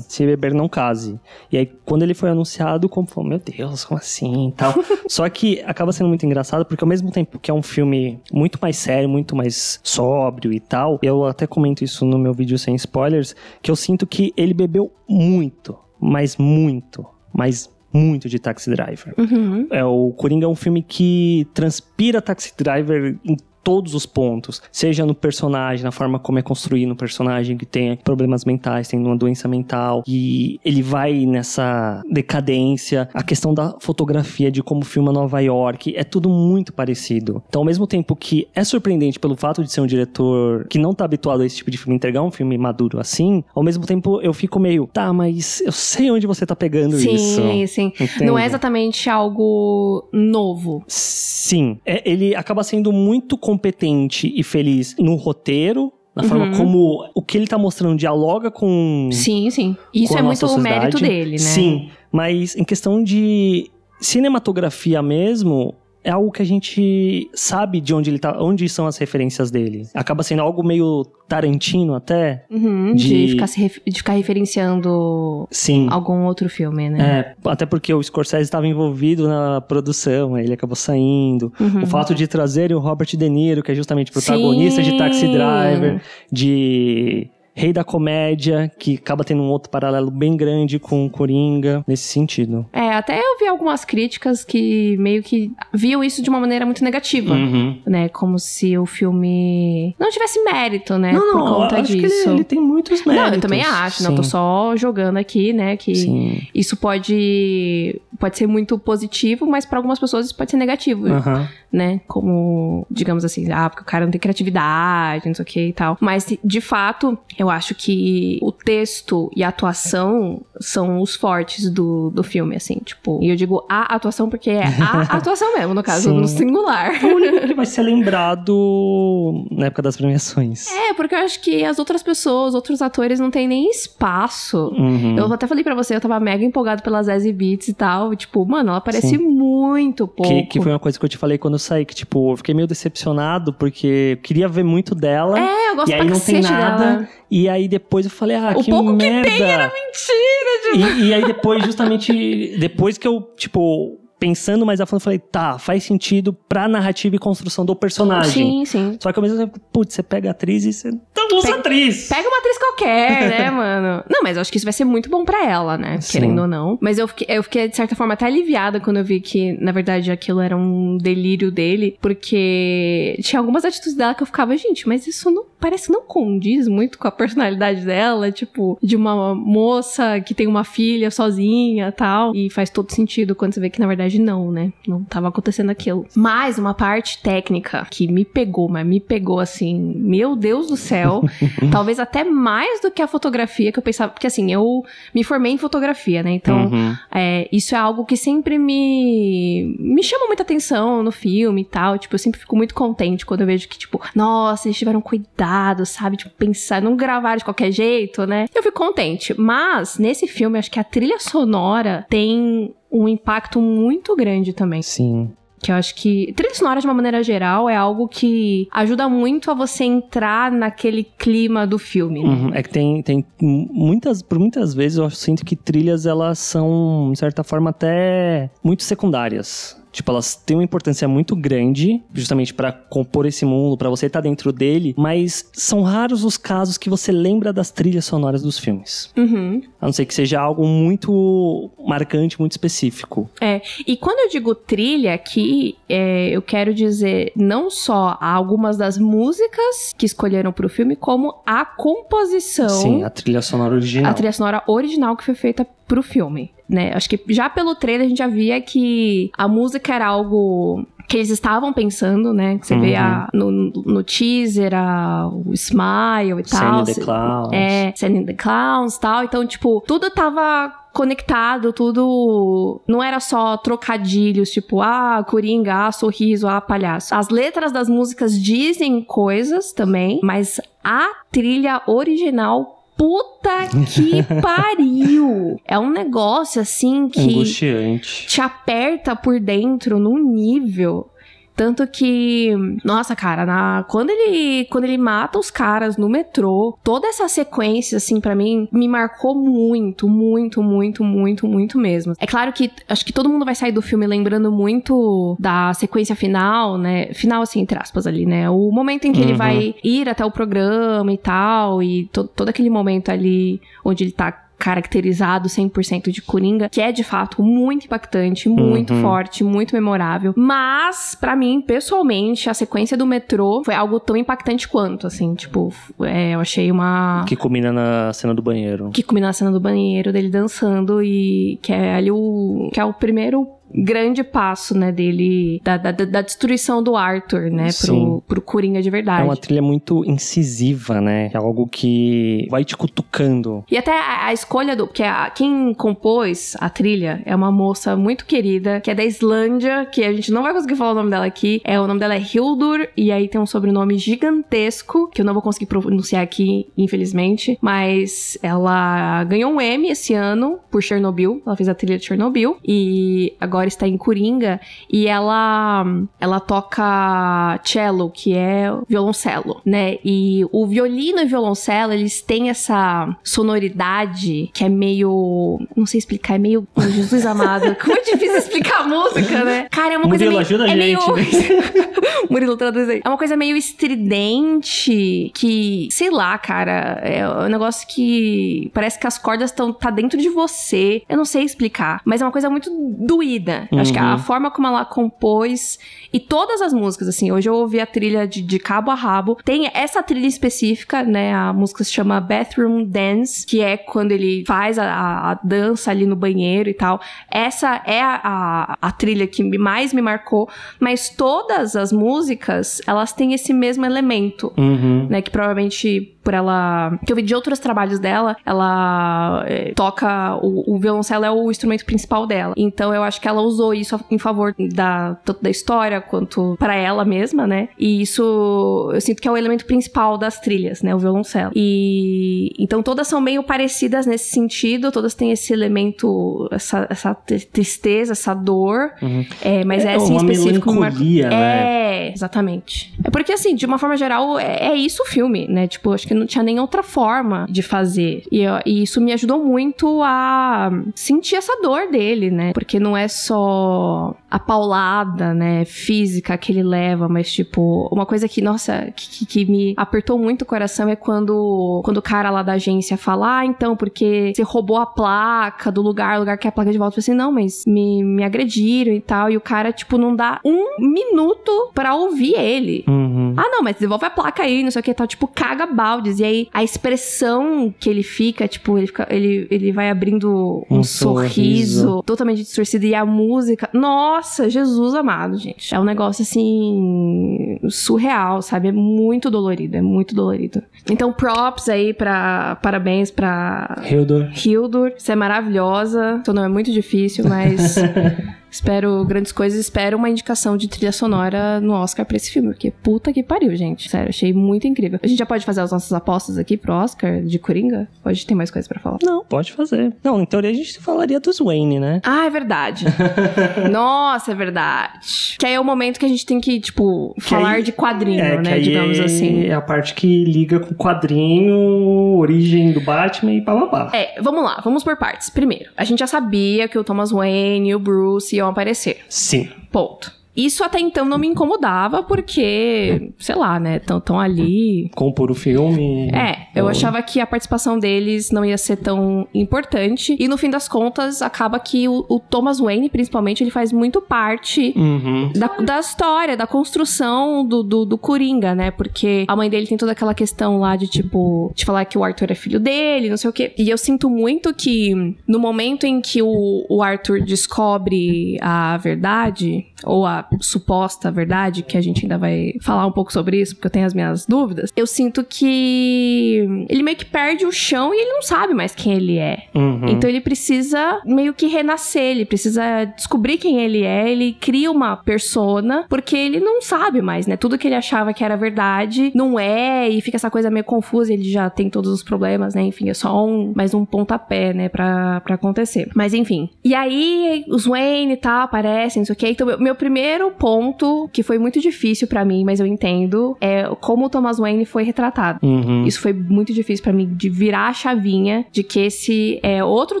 Se Beber Não Case. E aí, quando ele foi anunciado, como falou, meu Deus, como assim e tal. Só que acaba sendo muito engraçado porque ao mesmo tempo que é um filme muito mais sério, muito mais sóbrio e tal, eu até comento isso no meu vídeo sem spoilers, que eu sinto que ele bebeu muito, mas muito, mas muito de Taxi Driver. Uhum. É, o Coringa é um filme que transpira Taxi Driver em todos os pontos, seja no personagem, na forma como é construído no personagem que tem problemas mentais, tem uma doença mental e ele vai nessa decadência, a questão da fotografia de como filma Nova York, é tudo muito parecido. Então, ao mesmo tempo que é surpreendente pelo fato de ser um diretor que não tá habituado a esse tipo de filme, entregar um filme maduro assim, ao mesmo tempo eu fico meio, tá, mas eu sei onde você tá pegando isso. Sim, sim. Não é exatamente algo novo. Sim, É, ele acaba sendo muito competente e feliz no roteiro, na forma Uhum. como o que ele tá mostrando dialoga com, Sim, sim. Isso é muito o sociedade. mérito dele, né? Sim, mas em questão de cinematografia mesmo, é algo que a gente sabe de onde ele tá, onde são as referências dele. Acaba sendo algo meio Tarantino até. Uhum, de... De- ficar se ref- de ficar referenciando Sim. algum outro filme, né? É, até porque o Scorsese estava envolvido na produção, ele acabou saindo. Uhum. O fato de trazerem o Robert De Niro, que é justamente protagonista de Taxi Sim. Driver, de Rei da Comédia, que acaba tendo um outro paralelo bem grande com o Coringa, nesse sentido. É, até eu vi algumas críticas que meio que viam isso de uma maneira muito negativa. Uhum. Né, como se o filme não tivesse mérito, né, Não, por não, conta eu acho que disso. ele, ele tem muitos méritos. Não, eu também acho, não tô Sim, só jogando aqui, né, que Sim. isso pode pode ser muito positivo, mas pra algumas pessoas isso pode ser negativo, Aham. né? Como, digamos assim, ah, porque o cara não tem criatividade, não sei o que e tal. Mas, de fato, eu acho que o texto e a atuação são os fortes do, do filme, assim, tipo. E eu digo a atuação porque é a atuação mesmo, no caso, Sim. no singular. O único que vai ser lembrado na época das premiações. É, porque eu acho que as outras pessoas, outros atores não têm nem espaço. Uhum. Eu até falei pra você, eu tava mega empolgado pelas Zazie Beats e tal, tal. Tipo, mano, ela aparece Sim. muito pouco. Que, que foi uma coisa que eu te falei quando eu saí, que, tipo, eu fiquei meio decepcionado, porque eu queria ver muito dela. É, eu gosto e aí pra não tem nada. dela. E aí depois eu falei, ah, O que pouco que merda. tem era Mentira, tipo. E, e aí depois, justamente, depois que eu, tipo, pensando mais a fundo, eu falei, tá, faz sentido pra narrativa e construção do personagem. Sim, sim. Só que ao mesmo tempo, putz, você pega a atriz e você não usa Pega- atriz. Pega uma atriz qualquer, né, mano? Não, mas eu acho que isso vai ser muito bom pra ela, né? Sim. Querendo ou não. Mas eu fiquei, eu fiquei, de certa forma, até aliviada quando eu vi que, na verdade, aquilo era um delírio dele. Porque tinha algumas atitudes dela que eu ficava, gente, mas isso não parece que não condiz muito com a personalidade dela. Tipo, de uma moça que tem uma filha sozinha e tal. E faz todo sentido quando você vê que, na verdade, não, né? Não tava acontecendo aquilo. Mas uma parte técnica que me pegou, mas me pegou assim, meu Deus do céu. Talvez até mais do que a fotografia que eu pensava. Porque assim, eu me formei em fotografia, né? Então, Uhum. é, isso é algo que sempre me, me chama muita atenção no filme e tal. Tipo, eu sempre fico muito contente quando eu vejo que, tipo, nossa, eles tiveram cuidado, sabe? Tipo, pensar, não gravaram de qualquer jeito, né? Eu fico contente. Mas, nesse filme, acho que a trilha sonora tem um impacto muito grande também. Sim. Que eu acho que. Trilha sonora, de uma maneira geral, é algo que ajuda muito a você entrar naquele clima do filme. né? Uhum. É que tem, tem muitas, por muitas vezes eu sinto que trilhas elas são, de certa forma, até muito secundárias. Tipo, elas têm uma importância muito grande, justamente pra compor esse mundo, pra você estar dentro dele, mas são raros os casos que você lembra das trilhas sonoras dos filmes. Uhum. A não ser que seja algo muito marcante, muito específico. É, e quando eu digo trilha aqui, é, eu quero dizer não só algumas das músicas que escolheram pro filme, como a composição, Sim, a trilha sonora original. a trilha sonora original que foi feita pro filme, né? Acho que já pelo trailer a gente já via que a música era algo que eles estavam pensando, né? Que você vê Uhum. a- no, no teaser a, o Smile e tal. Sandy the Clowns. É, Sending the Clowns e tal. Então, tipo, tudo tava conectado, tudo. Não era só trocadilhos, tipo, ah, coringa, ah, sorriso, ah, palhaço. As letras das músicas dizem coisas também, mas a trilha original. Puta que pariu! É um negócio assim que Angustiante. te aperta por dentro num nível. Tanto que, nossa, cara, na- quando ele quando ele mata os caras no metrô, toda essa sequência, assim, pra mim, me marcou muito, muito, muito, muito, muito mesmo. É claro que acho que todo mundo vai sair do filme lembrando muito da sequência final, né? Final, assim, entre aspas, ali, né? O momento em que ele Uhum. vai ir até o programa e tal, e to- todo aquele momento ali onde ele tá caracterizado 100% de Coringa, que é de fato muito impactante, muito Uhum. forte, muito memorável. Mas, pra mim, pessoalmente, a sequência do metrô foi algo tão impactante quanto, assim, tipo, é, eu achei uma. Que combina na cena do banheiro. Que combina a cena do banheiro, dele dançando e que é ali o. que é o primeiro grande passo, né, dele, da, da, da destruição do Arthur, né, Sim. pro, pro Coringa de verdade. É uma trilha muito incisiva, né? É algo que vai te cutucando. E até a, a escolha do. Porque a- quem compôs a trilha é uma moça muito querida, que é da Islândia, que a gente não vai conseguir falar o nome dela aqui. É, o nome dela é Hildur, e aí tem um sobrenome gigantesco, que eu não vou conseguir pronunciar aqui, infelizmente. Mas ela ganhou um M esse ano por Chernobyl. Ela fez a trilha de Chernobyl. E agora está em Coringa. E ela, ela toca cello, que é violoncelo, né? E o violino e o violoncelo, eles têm essa sonoridade que é meio. Não sei explicar, é meio. Oh, Jesus amado. Como é difícil explicar a música, né? Cara, é uma Murilo, coisa meio. ajuda a é gente, meio... Murilo, traduz aí. É uma coisa meio estridente que, sei lá, cara, é um negócio que parece que as cordas estão tá dentro de você. Eu não sei explicar, mas é uma coisa muito doída. Eu Acho que a Uhum. forma como ela compôs e todas as músicas, assim, hoje eu ouvi a trilha de, de cabo a rabo. Tem essa trilha específica, né? A música se chama Bathroom Dance, que é quando ele faz a, a- a dança ali no banheiro e tal. Essa é a, a, trilha que mais me marcou, mas todas as músicas, elas têm esse mesmo elemento Uhum. né? Que provavelmente por ela. Que eu vi de outros trabalhos dela, ela é, toca. O, o, violoncelo é o instrumento principal dela. Então eu acho que ela usou isso em favor da, tanto da história quanto para ela mesma, né? E isso eu sinto que é o elemento principal das trilhas, né? O violoncelo. E então todas são meio parecidas nesse sentido, todas têm esse elemento, essa, essa tristeza, essa dor. Uhum. É, mas é, é assim, uma específico. Melancolia, mar... né? É, exatamente. É porque, assim, de uma forma geral, é, é, isso o filme, né? Tipo, acho que não tinha nem outra forma de fazer. E, e isso me ajudou muito a sentir essa dor dele, né? Porque não é só a paulada, né, física que ele leva, mas, tipo, uma coisa que, nossa, que, que me apertou muito o coração é quando, quando o cara lá da agência fala, ah, então, porque você roubou a placa do lugar, o lugar que é a placa de volta. Eu falei assim, não, mas me, me agrediram e tal. E o cara, tipo, não dá um minuto para ouvir ele. Uhum. Ah, não, mas devolve a placa aí, não sei o que tal. Tipo, caga baldes. E aí, a expressão que ele fica, tipo, ele, fica, ele, ele vai abrindo um, um sorriso, sorriso totalmente distorcido. E a música, nossa, Jesus amado, gente. É um negócio, assim, surreal, sabe? É muito dolorido, é muito dolorido. Então, props aí pra. Parabéns pra. Hildur. Hildur. Você é maravilhosa. Seu nome é muito difícil, mas. Espero grandes coisas, espero uma indicação de trilha sonora no Oscar pra esse filme, porque puta que pariu, gente. Sério, achei muito incrível. A gente já pode fazer as nossas apostas aqui pro Oscar de Coringa? Hoje tem mais coisa para falar? Não, pode fazer. Não, em teoria a gente falaria dos Wayne, né? Ah, é verdade. Nossa, é verdade. Que aí é o momento que a gente tem que, tipo, que falar aí, de quadrinho, é, né? digamos é assim. É a parte que liga com o quadrinho, origem do Batman e blá. É, vamos lá, vamos por partes. Primeiro, a gente já sabia que o Thomas Wayne, o Bruce iam aparecer. Sim. Ponto. Isso até então não me incomodava, porque, sei lá, né, tão, tão ali. Compor o filme. É, eu ou... achava que a participação deles não ia ser tão importante. E no fim das contas, acaba que o, o Thomas Wayne, principalmente, ele faz muito parte uhum. da, da história, da construção do, do, do, Coringa, né? Porque a mãe dele tem toda aquela questão lá de, tipo, de falar que o Arthur é filho dele, não sei o quê. E eu sinto muito que no momento em que o, o Arthur descobre a verdade, ou a suposta verdade, que a gente ainda vai falar um pouco sobre isso, porque eu tenho as minhas dúvidas, eu sinto que ele meio que perde o chão e ele não sabe mais quem ele é. Uhum. Então ele precisa meio que renascer, ele precisa descobrir quem ele é, ele cria uma persona, porque ele não sabe mais, né? Tudo que ele achava que era verdade não é, e fica essa coisa meio confusa, ele já tem todos os problemas, né? Enfim, é só um, mais um pontapé, né, pra, pra acontecer. Mas enfim. E aí, os Wayne e tal aparecem, não sei o que. Então, meu, meu primeiro ponto, que foi muito difícil para mim, mas eu entendo, é como o Thomas Wayne foi retratado. Uhum. Isso foi muito difícil para mim, de virar a chavinha de que esse é outro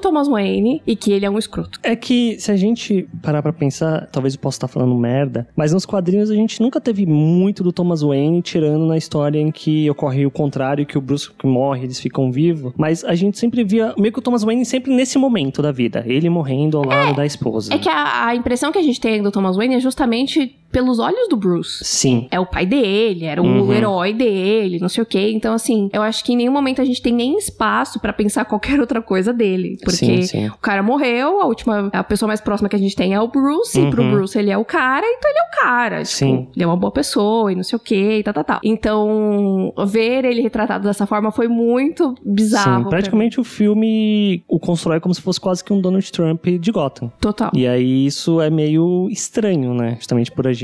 Thomas Wayne e que ele é um escroto. É que se a gente parar pra pensar, talvez eu possa estar falando merda, mas nos quadrinhos a gente nunca teve muito do Thomas Wayne, tirando na história em que ocorre o contrário, que o Bruce morre, eles ficam vivos, mas a gente sempre via meio que o Thomas Wayne sempre nesse momento da vida, ele morrendo ao lado é, da esposa. É que a, a impressão que a gente tem do Thomas Wayne é justamente justamente pelos olhos do Bruce. Sim. É o pai dele, era uhum. o herói dele, não sei o quê. Então, assim, eu acho que em nenhum momento a gente tem nem espaço para pensar qualquer outra coisa dele. Porque sim, sim. o cara morreu, a última, a pessoa mais próxima que a gente tem é o Bruce, uhum. e pro uhum. Bruce ele é o cara, então ele é o cara. Tipo, sim. Ele é uma boa pessoa e não sei o quê, e tal, tal, tal. Então, ver ele retratado dessa forma foi muito bizarro. Sim, praticamente o filme o constrói como se fosse quase que um Donald Trump de Gotham. Total. E aí isso é meio estranho, né? Justamente por a gente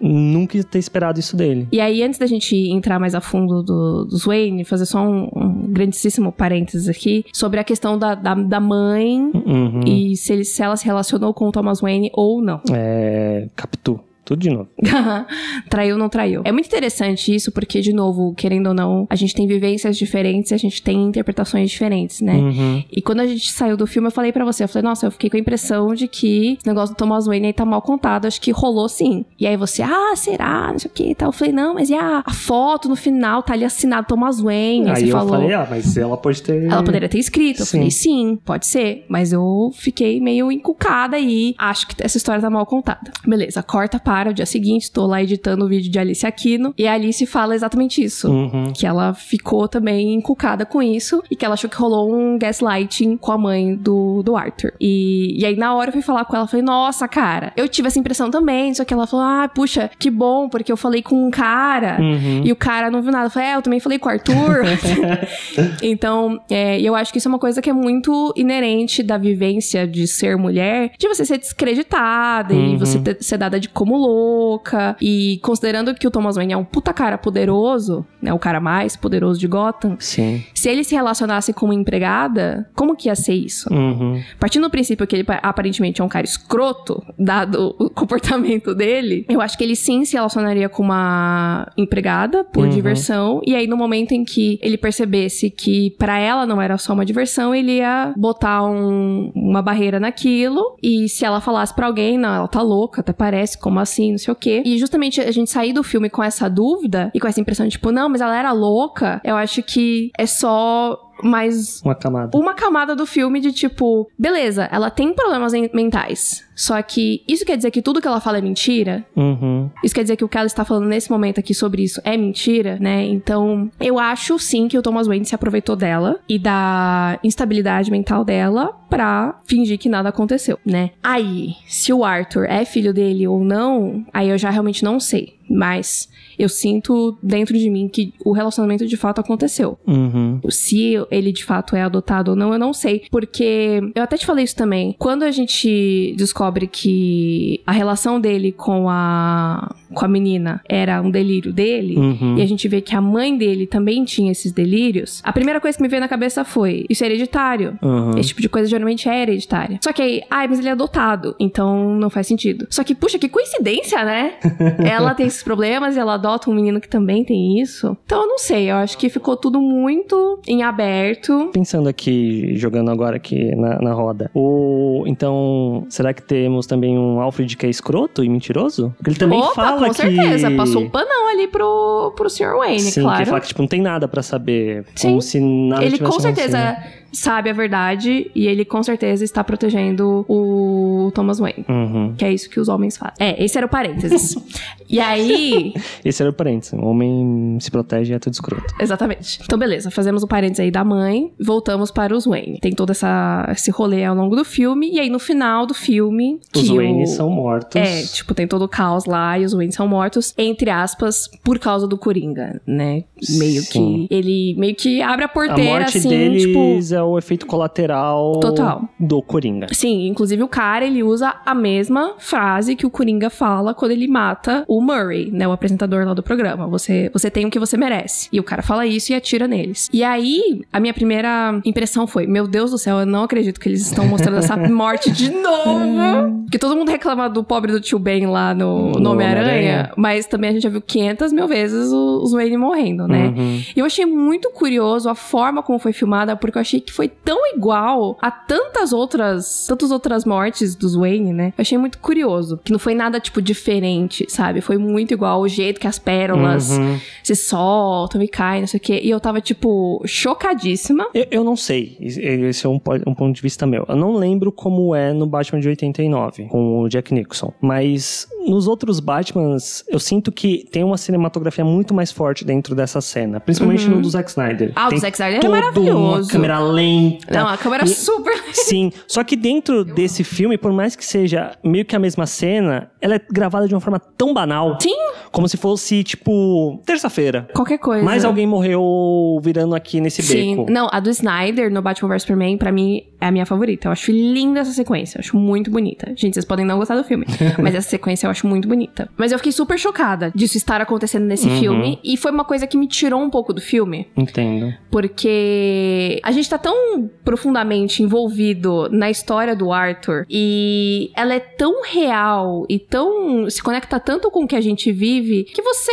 nunca ter esperado isso dele. E aí, antes da gente entrar mais a fundo do, do Wayne, fazer só um, um grandíssimo parênteses aqui sobre a questão da, da, da mãe uhum. e se, ele, se ela se relacionou com o Thomas Wayne ou não. É. Capitu. Tudo de novo. traiu ou não traiu. É muito interessante isso, porque, de novo, querendo ou não, a gente tem vivências diferentes, a gente tem interpretações diferentes, né? Uhum. E quando a gente saiu do filme, eu falei para você, eu falei, nossa, eu fiquei com a impressão de que esse negócio do Thomas Wayne aí tá mal contado, acho que rolou sim. E aí você, ah, será? Não sei o que e tal. Eu falei, não, mas e a, a foto no final tá ali assinado Thomas Wayne. Aí, aí você eu falou. falei, ah, mas ela pode ter. Ela poderia ter escrito. Eu sim. falei, sim, pode ser. Mas eu fiquei meio encucada aí. Acho que essa história tá mal contada. Beleza, corta para para o dia seguinte, tô lá editando o vídeo de Alice Aquino, e a Alice fala exatamente isso. Uhum. Que ela ficou também encucada com isso e que ela achou que rolou um gaslighting com a mãe do, do Arthur. E, e aí, na hora, eu fui falar com ela, falei, nossa, cara, eu tive essa impressão também. Só que ela falou, ah, puxa, que bom, porque eu falei com um cara Uhum. e o cara não viu nada. Eu falei, é, eu também falei com o Arthur. então, é, eu acho que isso é uma coisa que é muito inerente da vivência de ser mulher, de você ser descreditada e Uhum. você ter- ser dada de como louca. E considerando que o Thomas Wayne é um puta cara poderoso, né, o cara mais poderoso de Gotham, Sim. se ele se relacionasse com uma empregada, como que ia ser isso? Uhum. Partindo do princípio que ele pa- aparentemente é um cara escroto, dado o comportamento dele, eu acho que ele sim se relacionaria com uma empregada por Uhum. diversão. E aí, no momento em que ele percebesse que pra ela não era só uma diversão, ele ia botar um- uma barreira naquilo. E se ela falasse pra alguém, não, ela tá louca, até parece, como assim, não sei o quê. E justamente a gente sair do filme com essa dúvida e com essa impressão de, tipo, não, mas ela era louca, eu acho que é só mais Uma camada. uma camada do filme de tipo, beleza, ela tem problemas en- mentais. Só que isso quer dizer que tudo que ela fala é mentira? Uhum. Isso quer dizer que o que ela está falando nesse momento aqui sobre isso é mentira, né? Então, eu acho sim que o Thomas Wayne se aproveitou dela e da instabilidade mental dela pra fingir que nada aconteceu, né? Aí, se o Arthur é filho dele ou não, aí eu já realmente não sei. Mas eu sinto dentro de mim que o relacionamento de fato aconteceu. Uhum. Se ele de fato é adotado ou não, eu não sei. Porque eu até te falei isso também. Quando a gente descobre que a relação dele com a, com a menina era um delírio dele. Uhum. E a gente vê que a mãe dele também tinha esses delírios. A primeira coisa que me veio na cabeça foi: isso é hereditário. Uhum. Esse tipo de coisa geralmente é hereditária. Só que aí, ai, mas ele é adotado, então não faz sentido. Só que, puxa, que coincidência, né? ela tem esses problemas e ela adota um menino que também tem isso. Então eu não sei, eu acho que ficou tudo muito em aberto. Pensando aqui, jogando agora aqui na, na roda. O, então, será que temos também um Alfred que é escroto e mentiroso? Porque ele também Opa, fala com que... certeza. Passou o panão ali pro, pro Sr. Wayne, Sim, claro. que fala que tipo, não tem nada pra saber. Sim. Como se nada ele com certeza sabe a verdade e ele com certeza está protegendo o Thomas Wayne. Uhum. Que é isso que os homens fazem. É, esse era o parênteses. e aí, Esse era o parênteses. O homem se protege e é tudo escroto. Exatamente. Então, beleza, fazemos o parênteses aí da mãe, voltamos para os Wayne. Tem todo essa, esse rolê ao longo do filme, e aí no final do filme. Os Wayne o... são mortos. É, tipo, tem todo o caos lá e os Wayne são mortos, entre aspas, por causa do Coringa, né? Meio Sim. que. Ele meio que abre a A porteira, morte assim, deles tipo. é o efeito colateral Total. do Coringa. Sim, inclusive o cara, ele usa a mesma frase que o Coringa fala quando ele mata o Murray, né, o apresentador lá do programa. Você, você tem o que você merece. E o cara fala isso e atira neles. E aí, a minha primeira impressão foi, meu Deus do céu, eu não acredito que eles estão mostrando essa morte de novo. Porque todo mundo reclama do pobre do tio Ben lá no, No no Homem-Aranha. mas também a gente já viu 500 mil vezes os Wayne morrendo, né? Uhum. E eu achei muito curioso a forma como foi filmada, porque eu achei que foi tão igual a tantas outras, tantas outras mortes dos Wayne, né? Eu achei muito curioso, que não foi nada tipo diferente, sabe? Foi muito igual o jeito que as pérolas Uhum. se soltam e caem, não sei o quê. E eu tava tipo chocadíssima. Eu, eu não sei. Esse é um, um ponto de vista meu. Eu não lembro como é no Batman de 89, com o Jack Nicholson. Mas nos outros Batmans, eu sinto que tem uma cinematografia muito mais forte dentro dessa cena. Principalmente no do Zack Snyder. Uhum. Ah, o do Zack Snyder é maravilhoso. Uma câmera lenta. Não, a câmera E- super. Sim, só que dentro desse filme, por mais que seja meio que a mesma cena, ela é gravada de uma forma tão banal. Sim. Como se fosse, tipo, terça-feira. Qualquer coisa. Mais alguém morreu virando aqui nesse Sim, beco. não, a do Snyder no Batman vs Superman, pra mim, é a minha favorita. Eu acho linda essa sequência, eu acho muito bonita. Gente, vocês podem não gostar do filme, mas essa sequência eu acho muito bonita. Mas eu fiquei super chocada disso estar acontecendo nesse Uhum. filme, e foi uma coisa que me tirou um pouco do filme, Entendo. porque a gente tá tão profundamente envolvido na história do Arthur, e ela é tão real e tão. se conecta tanto com o que a gente vive, que você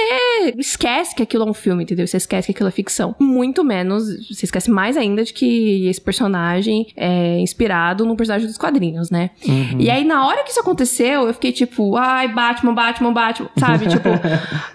esquece que aquilo é um filme, entendeu? Você esquece que aquilo é ficção. Muito menos, você esquece mais ainda de que esse personagem é inspirado no personagem dos quadrinhos, né? Uhum. E aí, na hora que isso aconteceu, eu fiquei tipo, ai, Batman, Batman, Batman, sabe? tipo,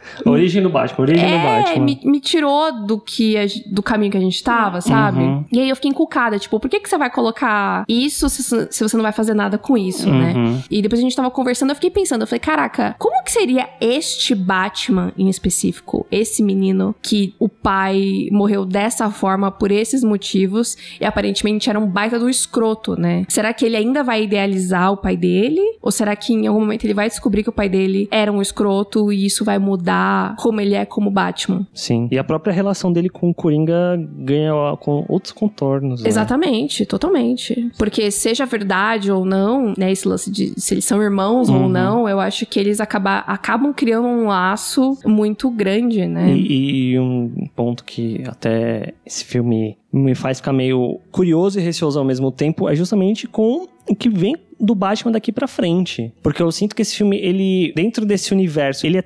origem do Batman, origem do é, Batman. me, me tirou do que do caminho que a gente tava, sabe? Uhum. E aí eu fiquei encucada, tipo, por que, que você vai colocar isso se, se você não vai fazer nada com isso, né? Uhum. E depois a gente tava conversando, eu fiquei pensando, eu falei, caraca, como que seria este Batman em específico? Esse menino que o pai morreu dessa forma por esses motivos e aparentemente era um baita do escroto, né? Será que ele ainda vai idealizar o pai dele? Ou será que em algum momento ele vai descobrir que o pai dele era um escroto e isso vai mudar como ele é como Batman? Sim. E a própria relação dele com o Coringa ganha com outros contornos. né? Exatamente, totalmente. Porque seja verdade ou não, né, esse lance de se eles são irmãos ou Uhum. não, eu acho que eles acaba, acabam criando um laço muito grande, né? E, e um ponto que até esse filme me faz ficar meio curioso e receoso ao mesmo tempo é justamente com o que vem do Batman daqui pra frente. Porque eu sinto que esse filme, ele, dentro desse universo, ele é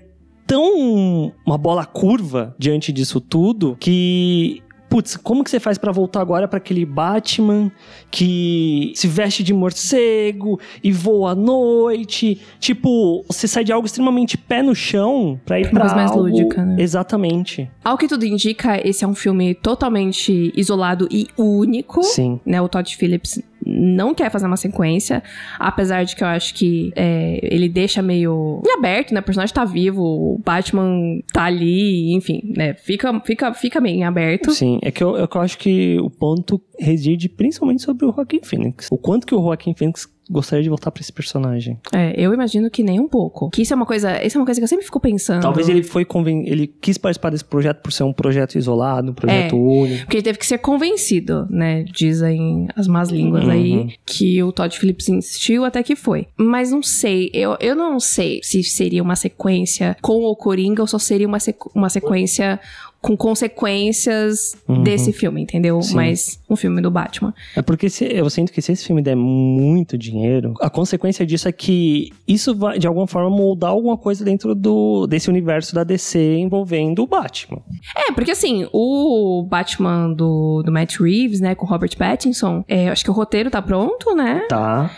tão uma bola curva diante disso tudo que. Putz, como que você faz pra voltar agora pra aquele Batman que se veste de morcego e voa à noite? Tipo, você sai de algo extremamente pé no chão pra ir Uma pra coisa mais algo... lúdica, né? Exatamente. Ao que tudo indica, esse é um filme totalmente isolado e único. Sim. Né, o Todd Phillips não quer fazer uma sequência, apesar de que eu acho que é, ele deixa meio em aberto, né? O personagem tá vivo, o Batman tá ali, enfim, né? Fica, fica, fica meio em aberto. Sim, é que eu, é eu acho que o ponto reside principalmente sobre o Joaquin Phoenix. O quanto que o Joaquin Phoenix gostaria de voltar pra esse personagem. É, eu imagino que nem um pouco. Que isso é uma coisa, isso é uma coisa que eu sempre fico pensando. Talvez ele foi conven... ele quis participar desse projeto por ser um projeto isolado, um projeto É. único. Porque ele teve que ser convencido, né? Dizem as más línguas Uhum. aí que o Todd Phillips insistiu até que foi. Mas não sei, eu, eu não sei se seria uma sequência com o Coringa ou só seria uma, sequ- uma sequência com consequências Uhum. desse filme, entendeu? Sim. Mas um filme do Batman. É porque se- eu sinto que se esse filme der muito dinheiro, a consequência disso é que isso vai, de alguma forma, moldar alguma coisa dentro do, desse universo da DC envolvendo o Batman. É, porque assim, o Batman do, do Matt Reeves, né, com Robert Pattinson, é, acho que o roteiro tá pronto, né? Tá?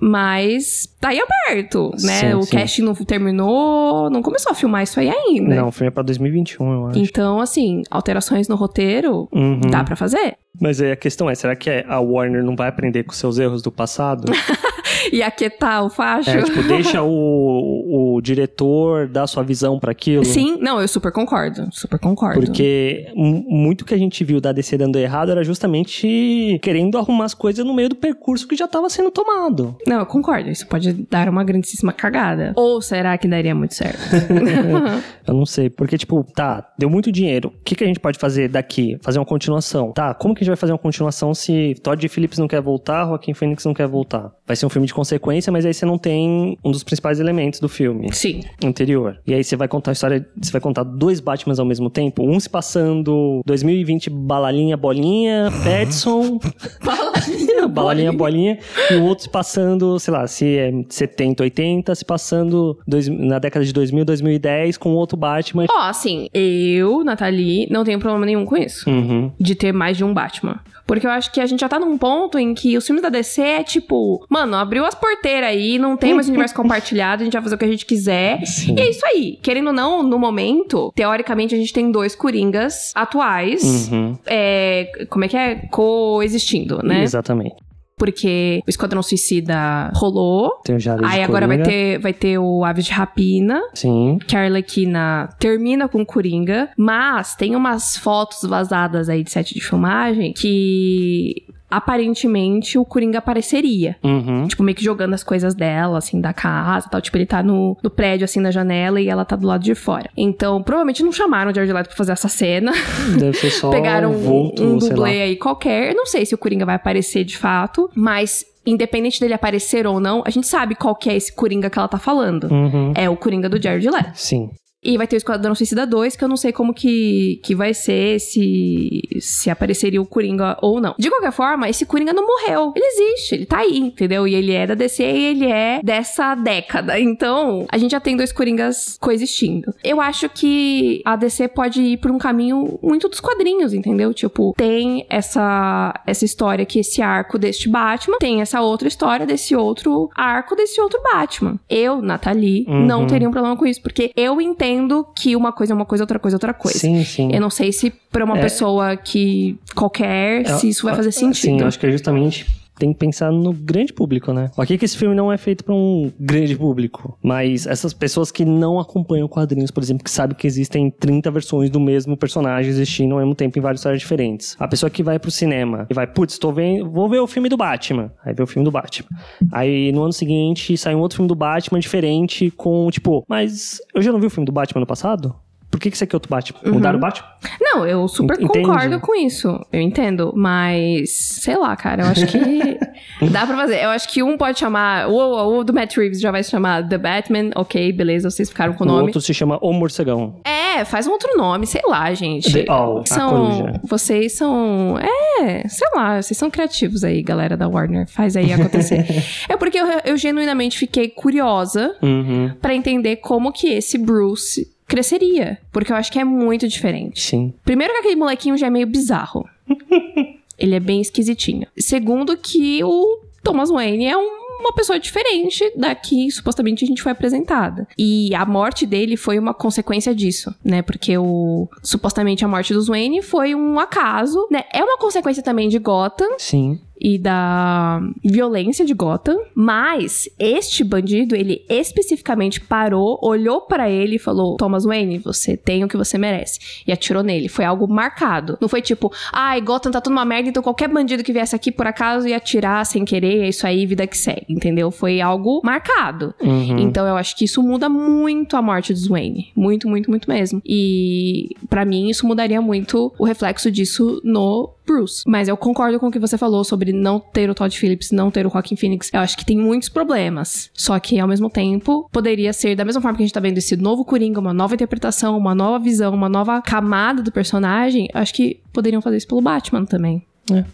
Mas tá aí aberto, né? Sim, o sim. casting não terminou, não começou a filmar isso aí ainda. Não, o filme é pra 2021, eu acho. Então, assim, alterações no roteiro Uhum. dá pra fazer. Mas aí a questão é, será que a Warner não vai aprender com seus erros do passado? E aquietar o facho. É, tipo, deixa o, o diretor dar sua visão pra aquilo. Sim, não, eu super concordo. Super concordo. Porque mu- muito que a gente viu da DC dando errado era justamente querendo arrumar as coisas no meio do percurso que já tava sendo tomado. Não, eu concordo. Isso pode dar uma grandíssima cagada. Ou será que daria muito certo? Eu não sei. Porque, tipo, tá, deu muito dinheiro. O que, que a gente pode fazer daqui? Fazer uma continuação. Tá, como que a gente vai fazer uma continuação se Todd Phillips não quer voltar, Joaquin Phoenix não quer voltar? Vai ser um filme de consequência, mas aí você não tem um dos principais elementos do filme. Sim. anterior. E aí você vai contar a história, você vai contar dois Batmans ao mesmo tempo, um se passando 2020 balalinha bolinha, Petson, Balalinha, balalinha bolinha, e o outro se passando, sei lá, se é 70, 80, se passando dois- na década de 2000, 2010 com outro Batman. Ó, assim, eu, Nathalie, não tenho problema nenhum com isso. Uhum. de ter mais de um Batman. Porque eu acho que a gente já tá num ponto em que os filmes da DC é tipo, mano, abriu as porteiras aí, não tem mais universo compartilhado, a gente vai fazer o que a gente quiser. Sim. E é isso aí. Querendo ou não, no momento, teoricamente a gente tem dois Coringas atuais, Uhum. é, como é que é? Coexistindo, né? Exatamente. Porque o Esquadrão Suicida rolou. Tem o Jared Aí agora vai ter, vai ter o Aves de Rapina, Sim. que a Arlequina termina com Coringa, mas tem umas fotos vazadas aí de set de filmagem que aparentemente o Coringa apareceria. Uhum. Tipo, meio que jogando as coisas dela, assim, da casa e tal. Tipo, ele tá no, no prédio, assim, na janela e ela tá do lado de fora. Então, provavelmente não chamaram o Jared Leto pra fazer essa cena. Deve ser só Pegaram um, vulto, um dublê aí qualquer. Eu não sei se o Coringa vai aparecer de fato, mas independente dele aparecer ou não, a gente sabe qual que é esse Coringa que ela tá falando. Uhum. É o Coringa do Jared Leto. Sim. E vai ter o Esquadrão Suicida 2, que eu não sei como que, que vai ser, se, se apareceria o Coringa ou não. De qualquer forma, esse Coringa não morreu. Ele existe, ele tá aí, entendeu? E ele é da DC e ele é dessa década. Então, a gente já tem dois Coringas coexistindo. Eu acho que a DC pode ir por um caminho muito dos quadrinhos, entendeu? Tipo, tem essa, essa história que esse arco deste Batman, tem essa outra história desse outro arco desse outro Batman. Eu, Nathalie, Uhum. não teria um problema com isso, porque eu entendo que uma coisa é uma coisa, outra coisa é outra coisa. Sim, sim. Eu não sei se pra uma É. pessoa que qualquer, se isso vai fazer Sim, sentido. eu acho que é justamente tem que pensar no grande público, né? Ok que esse filme não é feito pra um grande público, mas essas pessoas que não acompanham quadrinhos, por exemplo, que sabem que existem 30 versões do mesmo personagem existindo ao mesmo tempo em várias histórias diferentes. A pessoa que vai pro cinema e vai, putz, tô vendo, vou ver o filme do Batman. Aí vê o filme do Batman. Aí no ano seguinte sai um outro filme do Batman diferente com, tipo, mas eu já não vi o filme do Batman no passado? Por que que aqui é outro Batman? Uhum. Mudaram o Batman? Não, eu super Entende? concordo com isso. Eu entendo. Mas, sei lá, cara, eu acho que dá pra fazer. Eu acho que um pode chamar. O, o do Matt Reeves já vai se chamar The Batman. Ok, beleza, vocês ficaram com o O nome. outro se chama O Morcegão. É, faz um outro nome, sei lá, gente. The são, vocês são, é, sei lá, vocês são criativos aí, galera da Warner. Faz aí acontecer. é porque eu, eu genuinamente fiquei curiosa Uhum. pra entender como que esse Bruce cresceria, porque eu acho que é muito diferente. Sim. Primeiro que aquele molequinho já é meio bizarro. Ele é bem esquisitinho. Segundo que o Thomas Wayne é um- uma pessoa diferente da que supostamente a gente foi apresentada. E a morte dele foi uma consequência disso, né? Porque o supostamente a morte dos Wayne foi um acaso, né? É uma consequência também de Gotham, Sim. E da violência de Gotham, mas este bandido, ele especificamente parou, olhou pra ele e falou: Thomas Wayne, você tem o que você merece. E atirou nele. Foi algo marcado. Não foi tipo, ai, Gotham tá tudo uma merda, então qualquer bandido que viesse aqui por acaso ia atirar sem querer, é isso aí, vida que segue, entendeu? Foi algo marcado. Uhum. Então eu acho que isso muda muito a morte dos Wayne. Muito, muito, muito mesmo. E pra mim isso mudaria muito o reflexo disso no Bruce. Mas eu concordo com o que você falou sobre não ter o Todd Phillips, não ter o Joaquin Phoenix. Eu acho que tem muitos problemas. Só que ao mesmo tempo poderia ser da mesma forma que a gente tá vendo esse novo Coringa, uma nova interpretação, uma nova visão, uma nova camada do personagem. Acho que poderiam fazer isso pelo Batman também. É.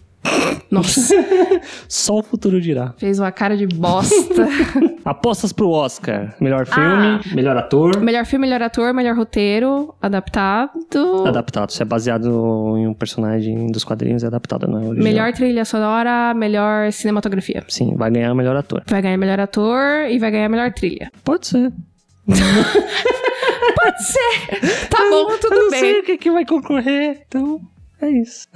Nossa, Só o futuro dirá. fez uma cara de bosta. Apostas pro Oscar. Melhor filme, Ah. melhor ator. Melhor filme, melhor ator, melhor roteiro, adaptado. Adaptado. Se é baseado em um personagem dos quadrinhos, é adaptado, não é original. Melhor trilha sonora, melhor cinematografia. Sim, vai ganhar melhor ator. Vai ganhar melhor ator e vai ganhar melhor trilha. Pode ser. Pode ser! Tá bom, Eu tudo não bem. sei o que, que vai concorrer, então é isso.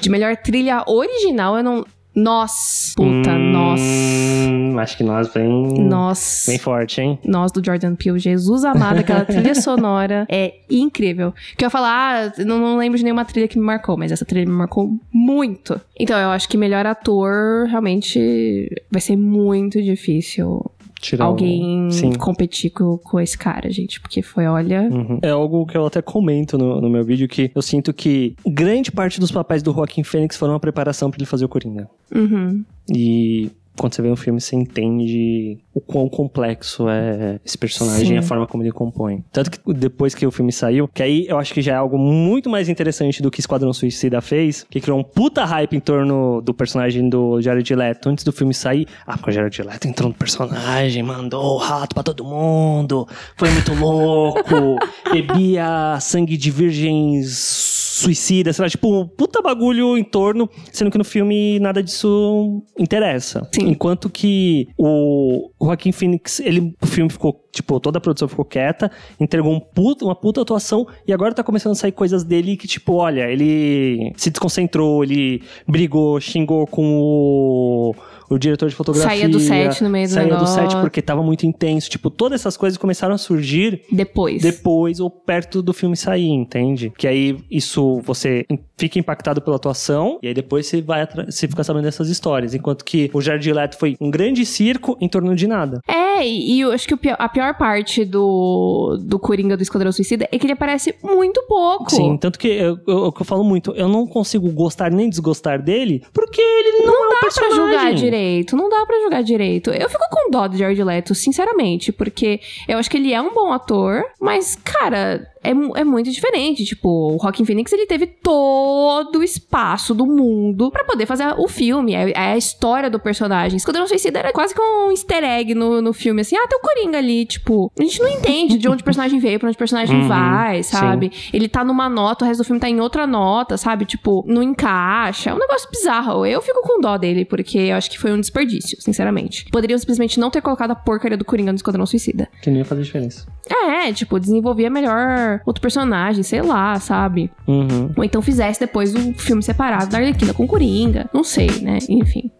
De melhor trilha original, eu não. Nossa! Puta. Hum, acho que nós vem, Nossa. bem forte, hein? Nós do Jordan Peele, Jesus amado, aquela trilha sonora é incrível. Que eu ia falar, ah, não, não lembro de nenhuma trilha que me marcou, mas essa trilha me marcou muito. Então eu acho que melhor ator realmente vai ser muito difícil Tirar alguém competir com, com esse cara, gente. Porque foi, olha. Uhum. É algo que eu até comento no, no meu vídeo, que eu sinto que grande parte dos papéis do Joaquim Fênix foram uma preparação pra ele fazer o Coringa. Uhum. E quando você vê um filme, você entende o quão complexo é esse personagem Sim. e a forma como ele compõe. Tanto que depois que o filme saiu, que aí eu acho que já é algo muito mais interessante do que Esquadrão Suicida fez, que criou um puta hype em torno do personagem do Jared Leto antes do filme sair. Ah, porque o Jared Leto entrou no personagem, mandou o rato pra todo mundo, foi muito louco, bebia sangue de virgens suicida, sei lá, tipo, um puta bagulho em torno, sendo que no filme nada disso interessa. Sim. Enquanto que o Joaquim Phoenix, ele, o filme ficou, tipo, toda a produção ficou quieta, entregou um puta, uma puta atuação e agora tá começando a sair coisas dele que, tipo, olha, ele se desconcentrou, ele brigou, xingou com o, o diretor de fotografia. Saía do set no meio do Saía do negócio. set porque tava muito intenso. Tipo, todas essas coisas começaram a surgir Depois. depois ou perto do filme sair, entende? Que aí isso você fica impactado pela atuação e aí depois você vai você fica sabendo dessas histórias, enquanto que o Jared Leto foi um grande circo em torno de nada. É, e eu acho que a pior parte do, do Coringa do Esquadrão Suicida é que ele aparece muito pouco. Sim, tanto que eu, eu, eu falo muito, eu não consigo gostar nem desgostar dele, porque ele não, não é um dá personagem. pra julgar direito, não dá pra julgar direito. Eu fico com dó do Jared Leto, sinceramente, porque eu acho que ele é um bom ator, mas, cara, é, é muito diferente. Tipo, o Rockin' Phoenix, ele teve todo o espaço do mundo para poder fazer o filme. É, é, a história do personagem. Esquadrão Suicida era quase que um easter egg no, no filme, assim. Ah, tem o Coringa ali, tipo... A gente não entende de onde o personagem veio, pra onde o personagem uhum, vai, sabe? Sim. Ele tá numa nota, o resto do filme tá em outra nota, sabe? Tipo, não encaixa. É um negócio bizarro. Eu fico com dó dele, porque eu acho que foi um desperdício, sinceramente. Poderiam simplesmente não ter colocado a porcaria do Coringa no Esquadrão Suicida. Que nem ia fazer diferença. É, tipo, desenvolvia melhor outro personagem, sei lá, sabe? Uhum. Ou então fizesse depois um filme separado da Arlequina com Coringa. Não sei, né? Enfim.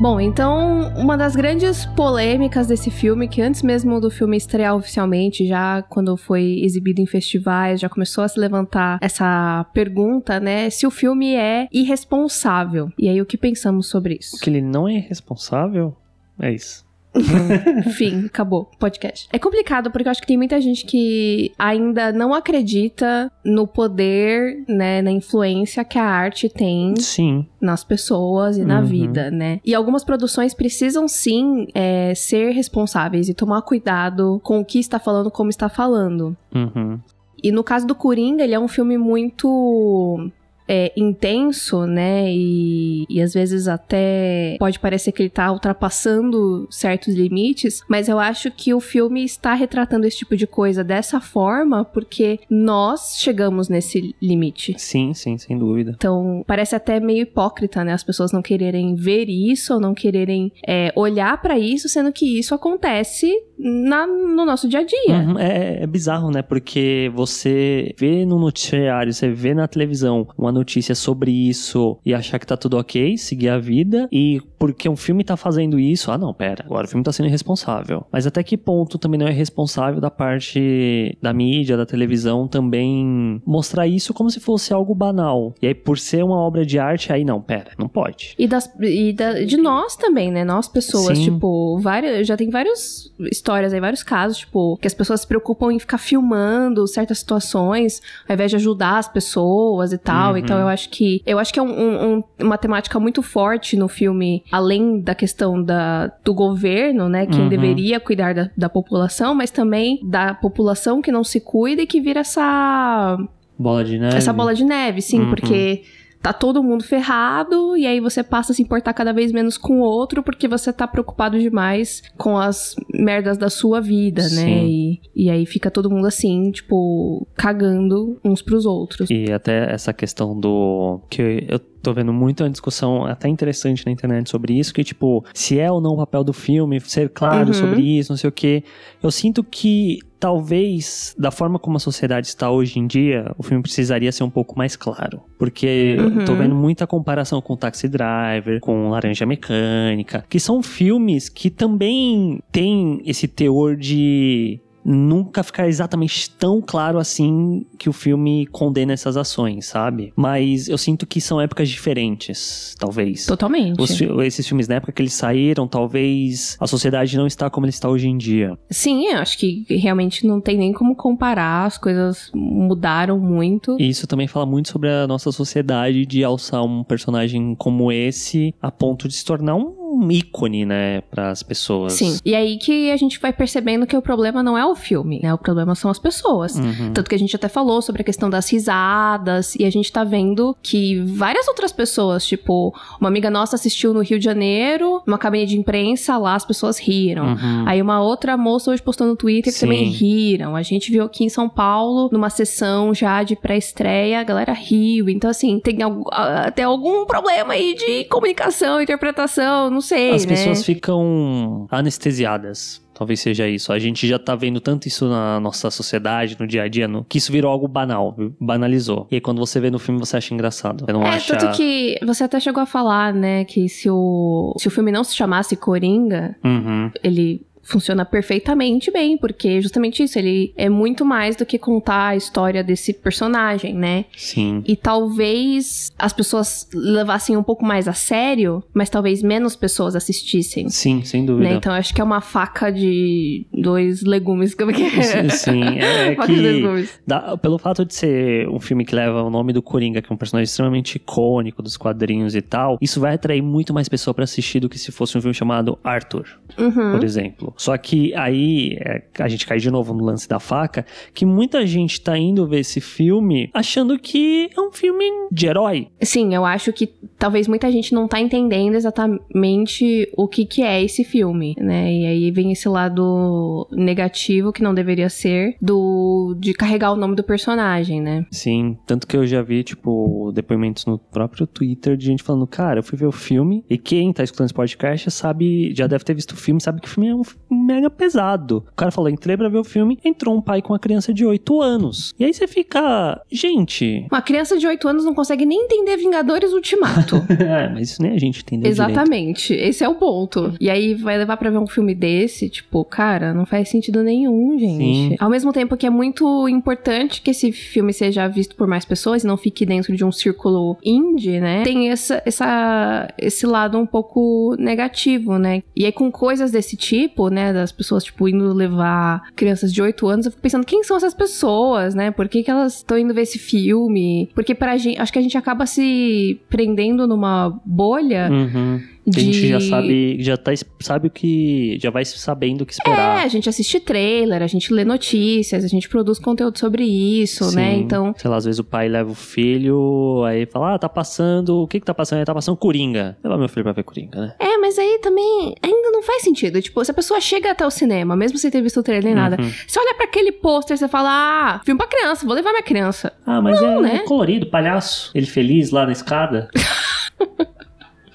Bom, então, uma das grandes polêmicas desse filme, que antes mesmo do filme estrear oficialmente, já quando foi exibido em festivais, já começou a se levantar essa pergunta, né? Se o filme é irresponsável. E aí, o que pensamos sobre isso? Que ele não é irresponsável? É isso. Fim, acabou. Podcast. É complicado porque eu acho que tem muita gente que ainda não acredita no poder, né, na influência que a arte tem sim. nas pessoas e na uhum. vida, né? E algumas produções precisam sim é, ser responsáveis e tomar cuidado com o que está falando, como está falando. Uhum. E no caso do Coringa, ele é um filme muito é, intenso, né? E, e às vezes até pode parecer que ele tá ultrapassando certos limites, mas eu acho que o filme está retratando esse tipo de coisa dessa forma porque nós chegamos nesse limite. Sim, sim, sem dúvida. Então, parece até meio hipócrita, né? As pessoas não quererem ver isso ou não quererem é, olhar para isso, sendo que isso acontece na, no nosso dia a dia. Uhum, é, é bizarro, né? Porque você vê no noticiário, você vê na televisão uma notícia sobre isso e achar que tá tudo ok, seguir a vida, e porque um filme tá fazendo isso, ah não, pera, agora o filme tá sendo irresponsável. Mas até que ponto também não é responsável da parte da mídia, da televisão também mostrar isso como se fosse algo banal. E aí, por ser uma obra de arte, aí não, pera, não pode. E, das, e da, de nós também, né? Nós pessoas, Sim. tipo, várias, já tem várias histórias aí, vários casos, tipo, que as pessoas se preocupam em ficar filmando certas situações, ao invés de ajudar as pessoas e tal. Uhum. Então eu acho que eu acho que é um, um, uma temática muito forte no filme, além da questão da, do governo, né? Quem uhum. deveria cuidar da, da população, mas também da população que não se cuida e que vira essa. Bola de neve. Essa bola de neve, sim, uhum. porque tá todo mundo ferrado e aí você passa a se importar cada vez menos com o outro porque você tá preocupado demais com as merdas da sua vida, né? Sim. né? E, e aí fica todo mundo assim, tipo, cagando uns pros outros. E até essa questão do. que eu tô vendo muito uma discussão até interessante na internet sobre isso, que tipo, se é ou não o papel do filme, ser claro uhum. sobre isso, não sei o que. Eu sinto que talvez, da forma como a sociedade está hoje em dia, o filme precisaria ser um pouco mais claro. Porque uhum. tô vendo muita comparação com Taxi Driver, com Laranja Mecânica, que são filmes que também têm esse teor de nunca ficar exatamente tão claro assim que o filme condena essas ações, sabe? Mas eu sinto que são épocas diferentes, talvez. Totalmente. Os, esses filmes na época que eles saíram, talvez a sociedade não está como ela está hoje em dia. Sim, eu acho que realmente não tem nem como comparar, as coisas mudaram muito. E isso também fala muito sobre a nossa sociedade de alçar um personagem como esse a ponto de se tornar um um ícone, né, para as pessoas. Sim. E aí que a gente vai percebendo que o problema não é o filme, né? O problema são as pessoas. Uhum. Tanto que a gente até falou sobre a questão das risadas e a gente tá vendo que várias outras pessoas, tipo, uma amiga nossa assistiu no Rio de Janeiro, numa cabine de imprensa, lá as pessoas riram. Uhum. Aí uma outra moça hoje postou no Twitter que Sim. também riram. A gente viu aqui em São Paulo, numa sessão já de pré-estreia, a galera riu. Então, assim, tem até algum problema aí de comunicação, interpretação, não sei. As né? pessoas ficam anestesiadas. Talvez seja isso. A gente já tá vendo tanto isso na nossa sociedade, no dia a dia, no, que isso virou algo banal, banalizou. E aí, quando você vê no filme, você acha engraçado. Você não é, acha... tanto que você até chegou a falar, né, que se o, se o filme não se chamasse Coringa, uhum. ele funciona perfeitamente bem, porque justamente isso, ele é muito mais do que contar a história desse personagem, né? Sim. E talvez as pessoas levassem um pouco mais a sério, mas talvez menos pessoas assistissem. Sim, sem dúvida. Né? Então acho que é uma faca de dois legumes. Como que é? Sim, é, é Faca de dois que dá- pelo fato de ser um filme que leva o nome do Coringa, que é um personagem extremamente icônico dos quadrinhos e tal, isso vai atrair muito mais pessoa pra assistir do que se fosse um filme chamado Arthur, Uhum. por exemplo. Só que aí é, a gente cai de novo no lance da faca, que muita gente tá indo ver esse filme achando que é um filme de herói. Sim, eu acho que talvez muita gente não tá entendendo exatamente o que que é esse filme, né? E aí vem esse lado negativo que não deveria ser do de carregar o nome do personagem, né? Sim, tanto que eu já vi, tipo, depoimentos no próprio Twitter de gente falando, cara, eu fui ver o filme, e quem tá escutando esse podcast sabe, já deve ter visto o filme, sabe que o filme é um mega pesado. O cara falou, entrei pra ver o filme, entrou um pai com uma criança de 8 anos. E aí você fica, gente... Uma criança de 8 anos não consegue nem entender Vingadores Ultimato. é, mas isso nem a gente entendeu direito. Exatamente, esse é o ponto. E aí vai levar pra ver um filme desse, tipo, cara, não faz sentido nenhum, gente. Sim. Ao mesmo tempo que é muito importante que esse filme seja visto por mais pessoas e não fique dentro de um círculo indie, né? Tem essa, essa, esse lado um pouco negativo, né? E aí com coisas desse tipo, né, das pessoas, tipo, indo levar crianças de 8 anos, eu fico pensando, quem são essas pessoas, né? Por que, que elas estão indo ver esse filme? Porque pra gente, acho que a gente acaba se prendendo numa bolha Uhum. Que a de... gente já sabe, já tá, sabe o que, já vai sabendo o que É, esperar. a gente assiste trailer, a gente lê notícias, a gente produz conteúdo sobre isso, né? Sim. Então, Sei lá, às vezes o pai leva o filho, aí fala, ah, tá passando, o que que tá passando? Aí tá passando Coringa. Leva meu filho pra ver Coringa, né? é, mas aí também ainda não faz sentido. Tipo, se a pessoa chega até o cinema, mesmo sem ter visto o trailer nem nada, Uhum. você olha pra aquele pôster, você fala, ah, filme pra criança, vou levar minha criança. Ah, mas é, né? é colorido, palhaço. Ele feliz lá na escada.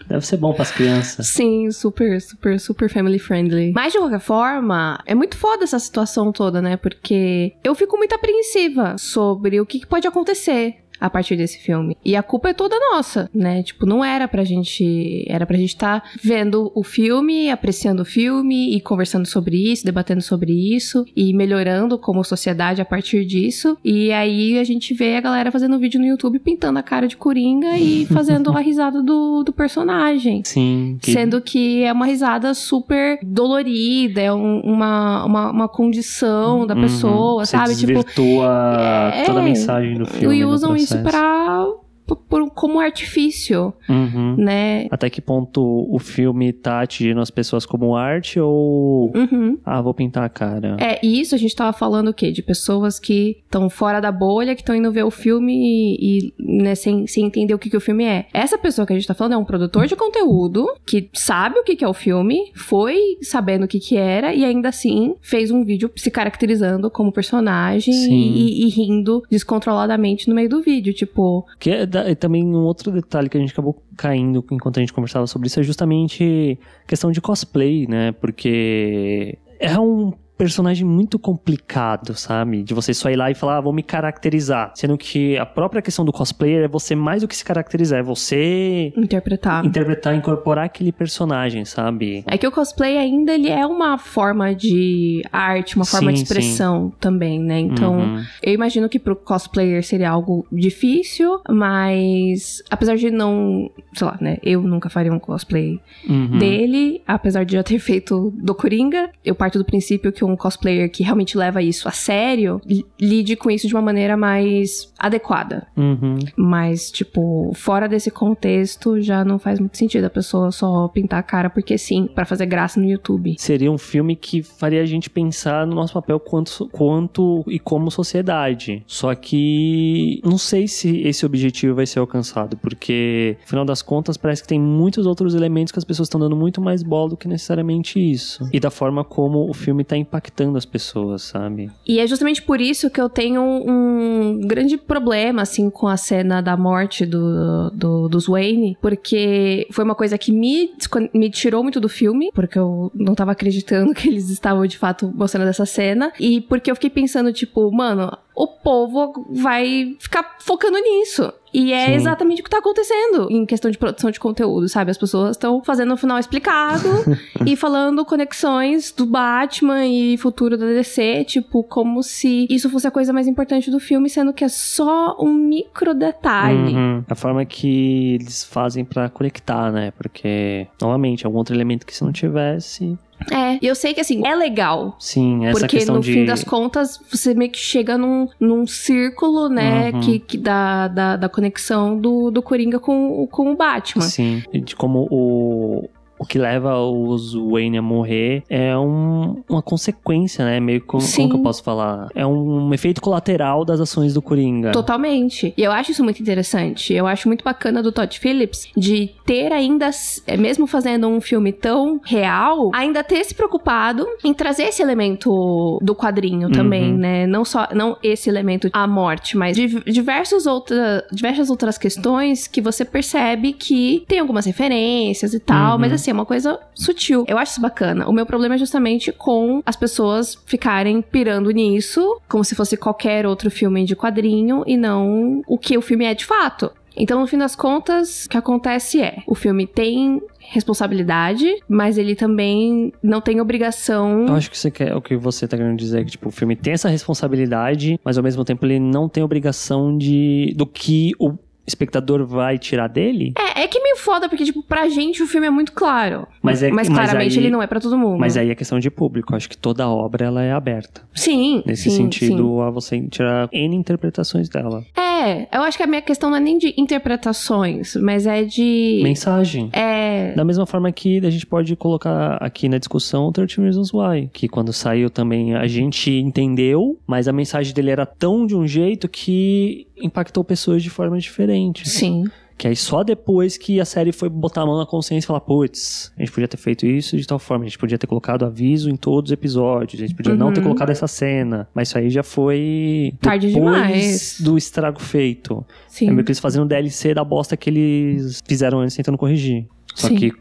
Deve ser bom pras crianças. Sim, super, super, super family friendly. Mas de qualquer forma, é muito foda essa situação toda, né? Porque eu fico muito apreensiva sobre o que, que pode acontecer a partir desse filme. E a culpa é toda nossa, né? Tipo, não era pra gente. Era pra gente estar vendo o filme, apreciando o filme e conversando sobre isso, debatendo sobre isso e melhorando como sociedade a partir disso. E aí a gente vê a galera fazendo vídeo no YouTube pintando a cara de coringa e fazendo a risada do, do personagem. Sim. que- Sendo que é uma risada super dolorida, é um- uma, uma, uma condição da Uhum. pessoa, Você sabe? Tipo, desvirtua é, toda a mensagem do filme. e no usam isso processo. pra, por- como artifício, Uhum. né? Até que ponto o filme tá atingindo as pessoas como arte ou. Uhum. Ah, vou pintar a cara. É, e isso a gente tava falando o quê? De pessoas que estão fora da bolha, que estão indo ver o filme e, e, né, sem, sem entender o que, que o filme é. Essa pessoa que a gente tá falando é um produtor de conteúdo que sabe o que, que é o filme, foi sabendo o que, que era e ainda assim fez um vídeo se caracterizando como personagem e, e- e rindo descontroladamente no meio do vídeo. Tipo, Que é, da- e também um outro detalhe que a gente acabou caindo enquanto a gente conversava sobre isso é justamente questão de cosplay, né? Porque é um personagem muito complicado, sabe? De você só ir lá e falar, ah, vou me caracterizar. Sendo que a própria questão do cosplayer é você mais do que se caracterizar, é você interpretar. interpretar, incorporar aquele personagem, sabe? É que o cosplay ainda ele é uma forma de arte, uma forma Sim, de expressão também, né? Então, Uhum. eu imagino que pro cosplayer seria algo difícil, mas apesar de não, sei lá, né? Eu nunca faria um cosplay Uhum. dele, apesar de já ter feito do Coringa, eu parto do princípio que um cosplayer que realmente leva isso a sério li- lide com isso de uma maneira mais adequada. Uhum. Mas, tipo, fora desse contexto, já não faz muito sentido a pessoa só pintar a cara porque sim, pra fazer graça no YouTube. Seria um filme que faria a gente pensar no nosso papel quanto, quanto e como sociedade. Só que não sei se esse objetivo vai ser alcançado, porque, afinal das contas, parece que tem muitos outros elementos que as pessoas estão dando muito mais bola do que necessariamente isso. E da forma como o filme tá impactando as pessoas, sabe? E é justamente por isso que eu tenho um grande problema, assim, com a cena da morte do, do, dos Wayne, porque foi uma coisa que me, me tirou muito do filme, porque eu não tava acreditando que eles estavam de fato mostrando essa cena, e porque eu fiquei pensando, tipo, mano, o povo vai ficar focando nisso. E é Sim. exatamente o que tá acontecendo em questão de produção de conteúdo, sabe? As pessoas estão fazendo o final explicado e falando conexões do Batman e futuro da DC, tipo, como se isso fosse a coisa mais importante do filme, sendo que é só um micro detalhe. Uhum. A forma que eles fazem pra conectar, né? Porque, novamente, é um outro elemento que se não tivesse. É, e eu sei que assim, é legal. Sim, essa Porque questão no de. fim das contas, você meio que chega num, num círculo, né, Uhum. que, que da, da, da conexão do, do Coringa com, com o Batman. Sim, de como o. O que leva os Wayne a morrer é um- uma consequência, né? Meio como, como que eu posso falar? É um efeito colateral das ações do Coringa. Totalmente. E eu acho isso muito interessante. Eu acho muito bacana do Todd Phillips de ter ainda, é, mesmo fazendo um filme tão real, ainda ter se preocupado em trazer esse elemento do quadrinho também, Uhum. né? Não só não esse elemento a morte, mas div- diversos outra, diversas outras questões que você percebe que tem algumas referências e tal, Uhum. mas assim, é uma coisa sutil. Eu acho isso bacana. O meu problema é justamente com as pessoas ficarem pirando nisso, como se fosse qualquer outro filme de quadrinho e não o que o filme é de fato. Então, no fim das contas, o que acontece é: o filme tem responsabilidade, mas ele também não tem obrigação. Eu acho que você quer, o que você tá querendo dizer é que tipo, o filme tem essa responsabilidade, mas ao mesmo tempo ele não tem obrigação de do que o espectador vai tirar dele. É, é que é meio foda, porque, tipo, pra gente o filme é muito claro. Mas é- mas claramente aí- ele não é pra todo mundo. Mas aí é questão de público. Acho que toda obra ela é aberta. Sim. Nesse sim, sentido, a você tirar N interpretações dela. sim. É, eu acho que a minha questão não é nem de interpretações, mas é de. Mensagem. É. Da mesma forma que a gente pode colocar aqui na discussão o 13 Reasons Why, que quando saiu também a gente entendeu, mas a mensagem dele era tão de um jeito que impactou pessoas de forma diferente. Sim. Que aí só depois que a série foi botar a mão na consciência e falar, putz, a gente podia ter feito isso de tal forma, a gente podia ter colocado aviso em todos os episódios, a gente podia não ter Uhum. colocado essa cena, mas isso aí já foi Tarde depois demais. do estrago feito. Sim. É meio que eles fazendo DLC da bosta que eles fizeram antes tentando corrigir. Só Sim. que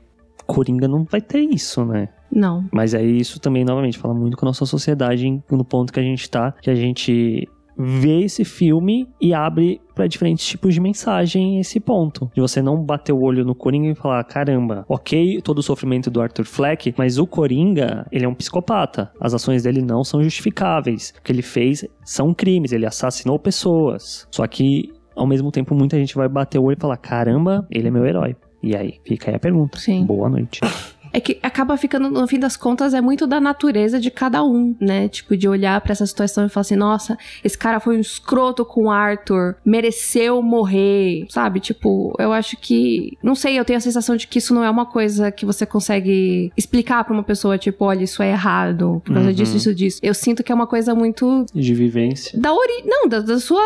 Coringa não vai ter isso, né? Não. Mas aí isso também, novamente, fala muito com a nossa sociedade no ponto que a gente tá, que a gente vê esse filme e abre pra diferentes tipos de mensagem esse ponto. De você não bater o olho no Coringa e falar, caramba, ok, todo o sofrimento do Arthur Fleck, mas o Coringa, ele é um psicopata. As ações dele não são justificáveis. O que ele fez são crimes, ele assassinou pessoas. Só que, ao mesmo tempo, muita gente vai bater o olho e falar, caramba, ele é meu herói. E aí, fica aí a pergunta. Sim. Boa noite. É que acaba ficando, no fim das contas, é muito da natureza de cada um, né? Tipo, de olhar pra essa situação e falar assim: nossa, esse cara foi um escroto com o Arthur, mereceu morrer, sabe? Tipo, eu acho que. Não sei, eu tenho a sensação de que isso não é uma coisa que você consegue explicar pra uma pessoa, tipo, olha, isso é errado, por causa Uhum. disso, isso, disso. Eu sinto que é uma coisa muito De vivência. da ori... Não, da, da sua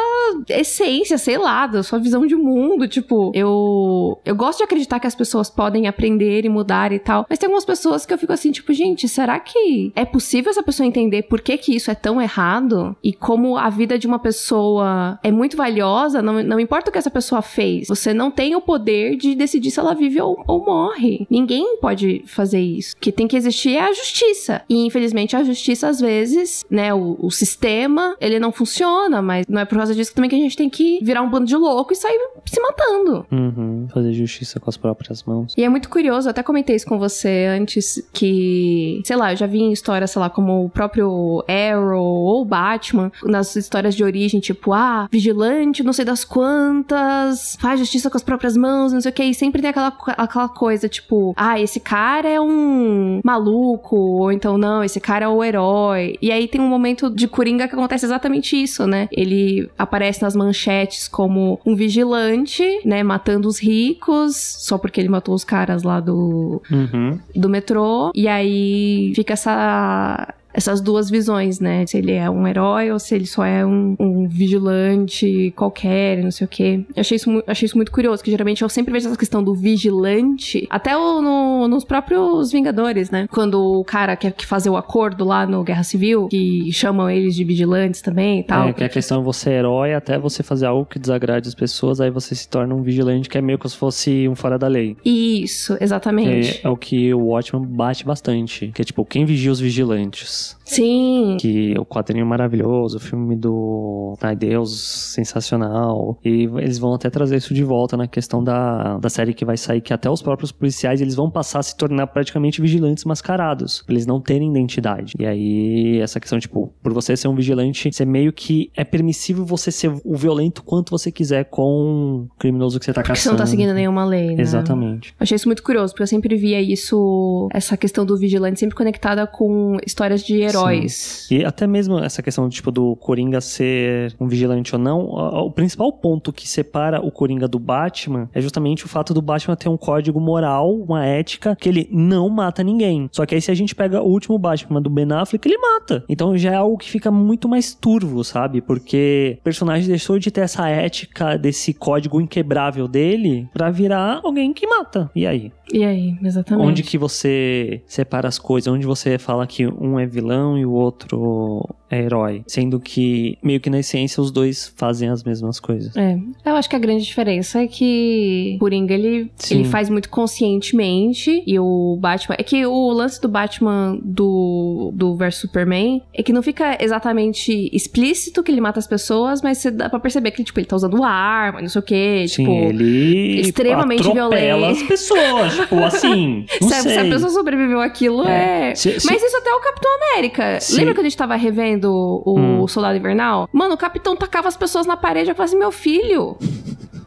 essência, sei lá, da sua visão de mundo. Tipo, eu. Eu gosto de acreditar que as pessoas podem aprender e mudar e tal. Mas tem algumas pessoas que eu fico assim, tipo, gente, será que é possível essa pessoa entender por que, que isso é tão errado? E como a vida de uma pessoa é muito valiosa, não, não importa o que essa pessoa fez, você não tem o poder de decidir se ela vive ou, ou morre. Ninguém pode fazer isso. O que tem que existir é a justiça. E infelizmente a justiça, às vezes, né, o, o sistema, ele não funciona, mas não é por causa disso também que a gente tem que virar um bando de louco e sair se matando. Uhum. Fazer justiça com as próprias mãos. E é muito curioso, eu até comentei isso com você antes, que, sei lá, eu já vi em histórias, sei lá, como o próprio Arrow ou Batman, nas histórias de origem, tipo, ah, vigilante, não sei das quantas, faz justiça com as próprias mãos, não sei o que, e sempre tem aquela, aquela coisa, tipo, ah, esse cara é um maluco, ou então, não, esse cara é o herói. E aí tem um momento de Coringa que acontece exatamente isso, né? Ele aparece nas manchetes como um vigilante, né, matando os ricos, só porque ele matou os caras lá do, Uhum. Do metrô. E aí fica essa. Essas duas visões, né? Se ele é um herói ou se ele só é um, um vigilante qualquer, não sei o quê. Eu achei isso, achei isso muito curioso, que geralmente eu sempre vejo essa questão do vigilante, até o- no- nos próprios Vingadores, né? Quando o cara quer que fazer o acordo lá no Guerra Civil, que chamam eles de vigilantes também e tal. É, que a questão é você é herói até você fazer algo que desagrade as pessoas, aí você se torna um vigilante que é meio como se fosse um fora da lei. Isso, exatamente. Que é o que o Watchman bate bastante. Que é tipo, quem vigia os vigilantes? Sim. Que o quadrinho é maravilhoso, o filme do Ai Deus, sensacional. E eles vão até trazer isso de volta na questão da, da série que vai sair, que até os próprios policiais eles vão passar a se tornar praticamente vigilantes mascarados. Pra eles não terem identidade. E aí, essa questão, tipo, por você ser um vigilante, você meio que é permissível você ser o violento quanto você quiser com o criminoso que você tá Porque você caçando. não tá seguindo nenhuma lei, né? Exatamente. Achei isso muito curioso, porque eu sempre via isso, essa questão do vigilante sempre conectada com histórias de heróis. E até mesmo essa questão, tipo, do Coringa ser um vigilante ou não, o o principal ponto que separa o Coringa do Batman é justamente o fato do Batman ter um código moral, uma ética, que ele não mata ninguém. Só que aí se a gente pega o último Batman do Ben Affleck, ele mata. Então já é algo que fica muito mais turvo, sabe? Porque o personagem deixou de ter essa ética, desse código inquebrável dele, pra virar alguém que mata. E aí? E aí, exatamente. Onde que você separa as coisas? Onde você fala que um é vilão e o outro é herói? Sendo que, meio que na essência, os dois fazem as mesmas coisas. É, eu acho que a grande diferença é que o Coringa, ele, Sim. ele faz muito conscientemente e o Batman... É que o lance do Batman do, do versus Superman é que não fica exatamente explícito que ele mata as pessoas, mas você dá pra perceber que tipo, ele tá usando arma, não sei o quê, Sim, tipo... ele extremamente violento. as pessoas, tipo, assim, não Se a, sei. se a pessoa sobreviveu àquilo, é. Se- se- Mas isso até o Capitão América. Se- Lembra que a gente tava revendo o Hum. Soldado Invernal? Mano, o Capitão tacava as pessoas na parede. Eu falava assim: meu filho.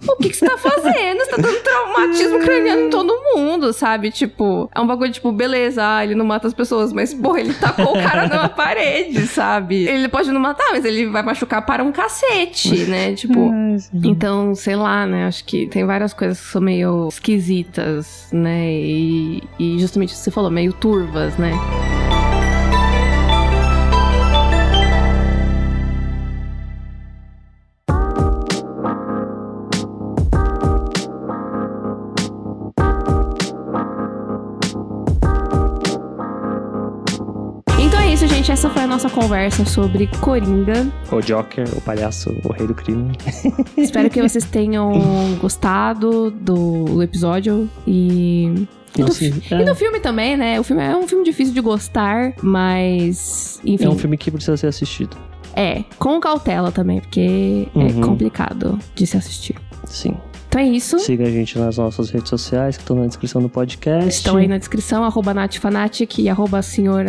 O que, que você tá fazendo? Você tá dando traumatismo craniano em todo mundo, sabe? Tipo, é um bagulho, tipo, beleza, ah, ele não mata as pessoas, mas, porra, ele tacou o cara na parede, sabe? Ele pode não matar, mas ele vai machucar para um cacete, né? Tipo, então, sei lá, né? Acho que tem várias coisas que são meio esquisitas, né? E, e justamente o que você falou, meio turvas, né? Gente. Essa foi a nossa conversa sobre Coringa. O Joker, o palhaço, o rei do crime. Espero que vocês tenham gostado do, episódio e. E do, é. e do filme também, né? O filme é um filme difícil de gostar, mas. Enfim. É um filme que precisa ser assistido. É, com cautela também, porque é Uhum. complicado de se assistir. Sim. Então é isso. Siga a gente nas nossas redes sociais, que estão na descrição do podcast. Estão aí na descrição, arroba natfanatic e arroba senhor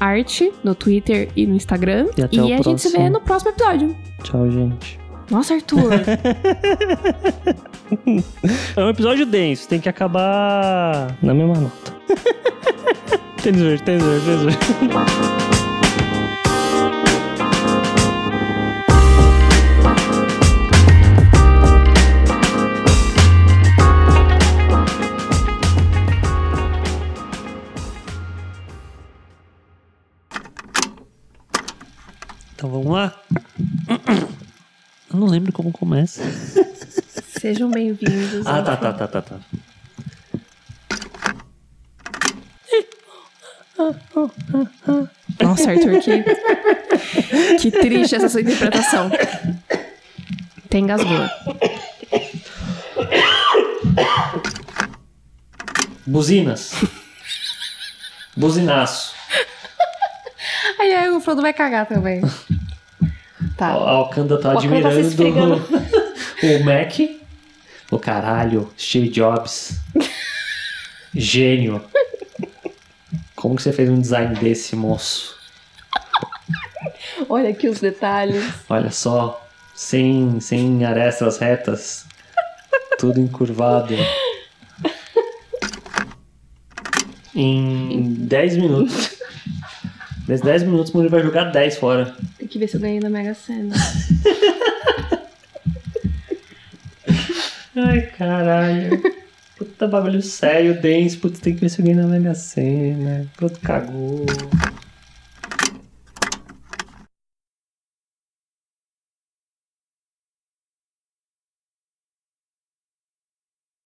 arte no Twitter e no Instagram. E até o a gente se vê próximo. no próximo episódio. Tchau, gente. Nossa, Arthur. É um episódio denso, tem que acabar na mesma nota. tênis verde, tênis verde, tênis verde. Então vamos lá? Eu não lembro como começa. Sejam bem-vindos. Ah, tá, tá, tá, tá, tá. Nossa, Arthur, que, que triste essa sua interpretação. Tem engasgou. Buzinas. Buzinaço. Ai, ai, o Frodo vai cagar também. A Tá. a Alcanda tá O tá admirando esfregando. o Mac. O caralho, Steve Jobs. Gênio. Como que você fez um design desse, moço? Olha aqui os detalhes. Olha só, sem, sem arestas retas. Tudo encurvado. Em 10 minutos. Nesses 10 minutos, o Murilo vai jogar 10 fora. Tem que ver se eu ganhei na Mega Sena. Ai, caralho. Puta bagulho sério, denso. Putz, tem que ver se alguém na Mega Sena. Pronto, cagou.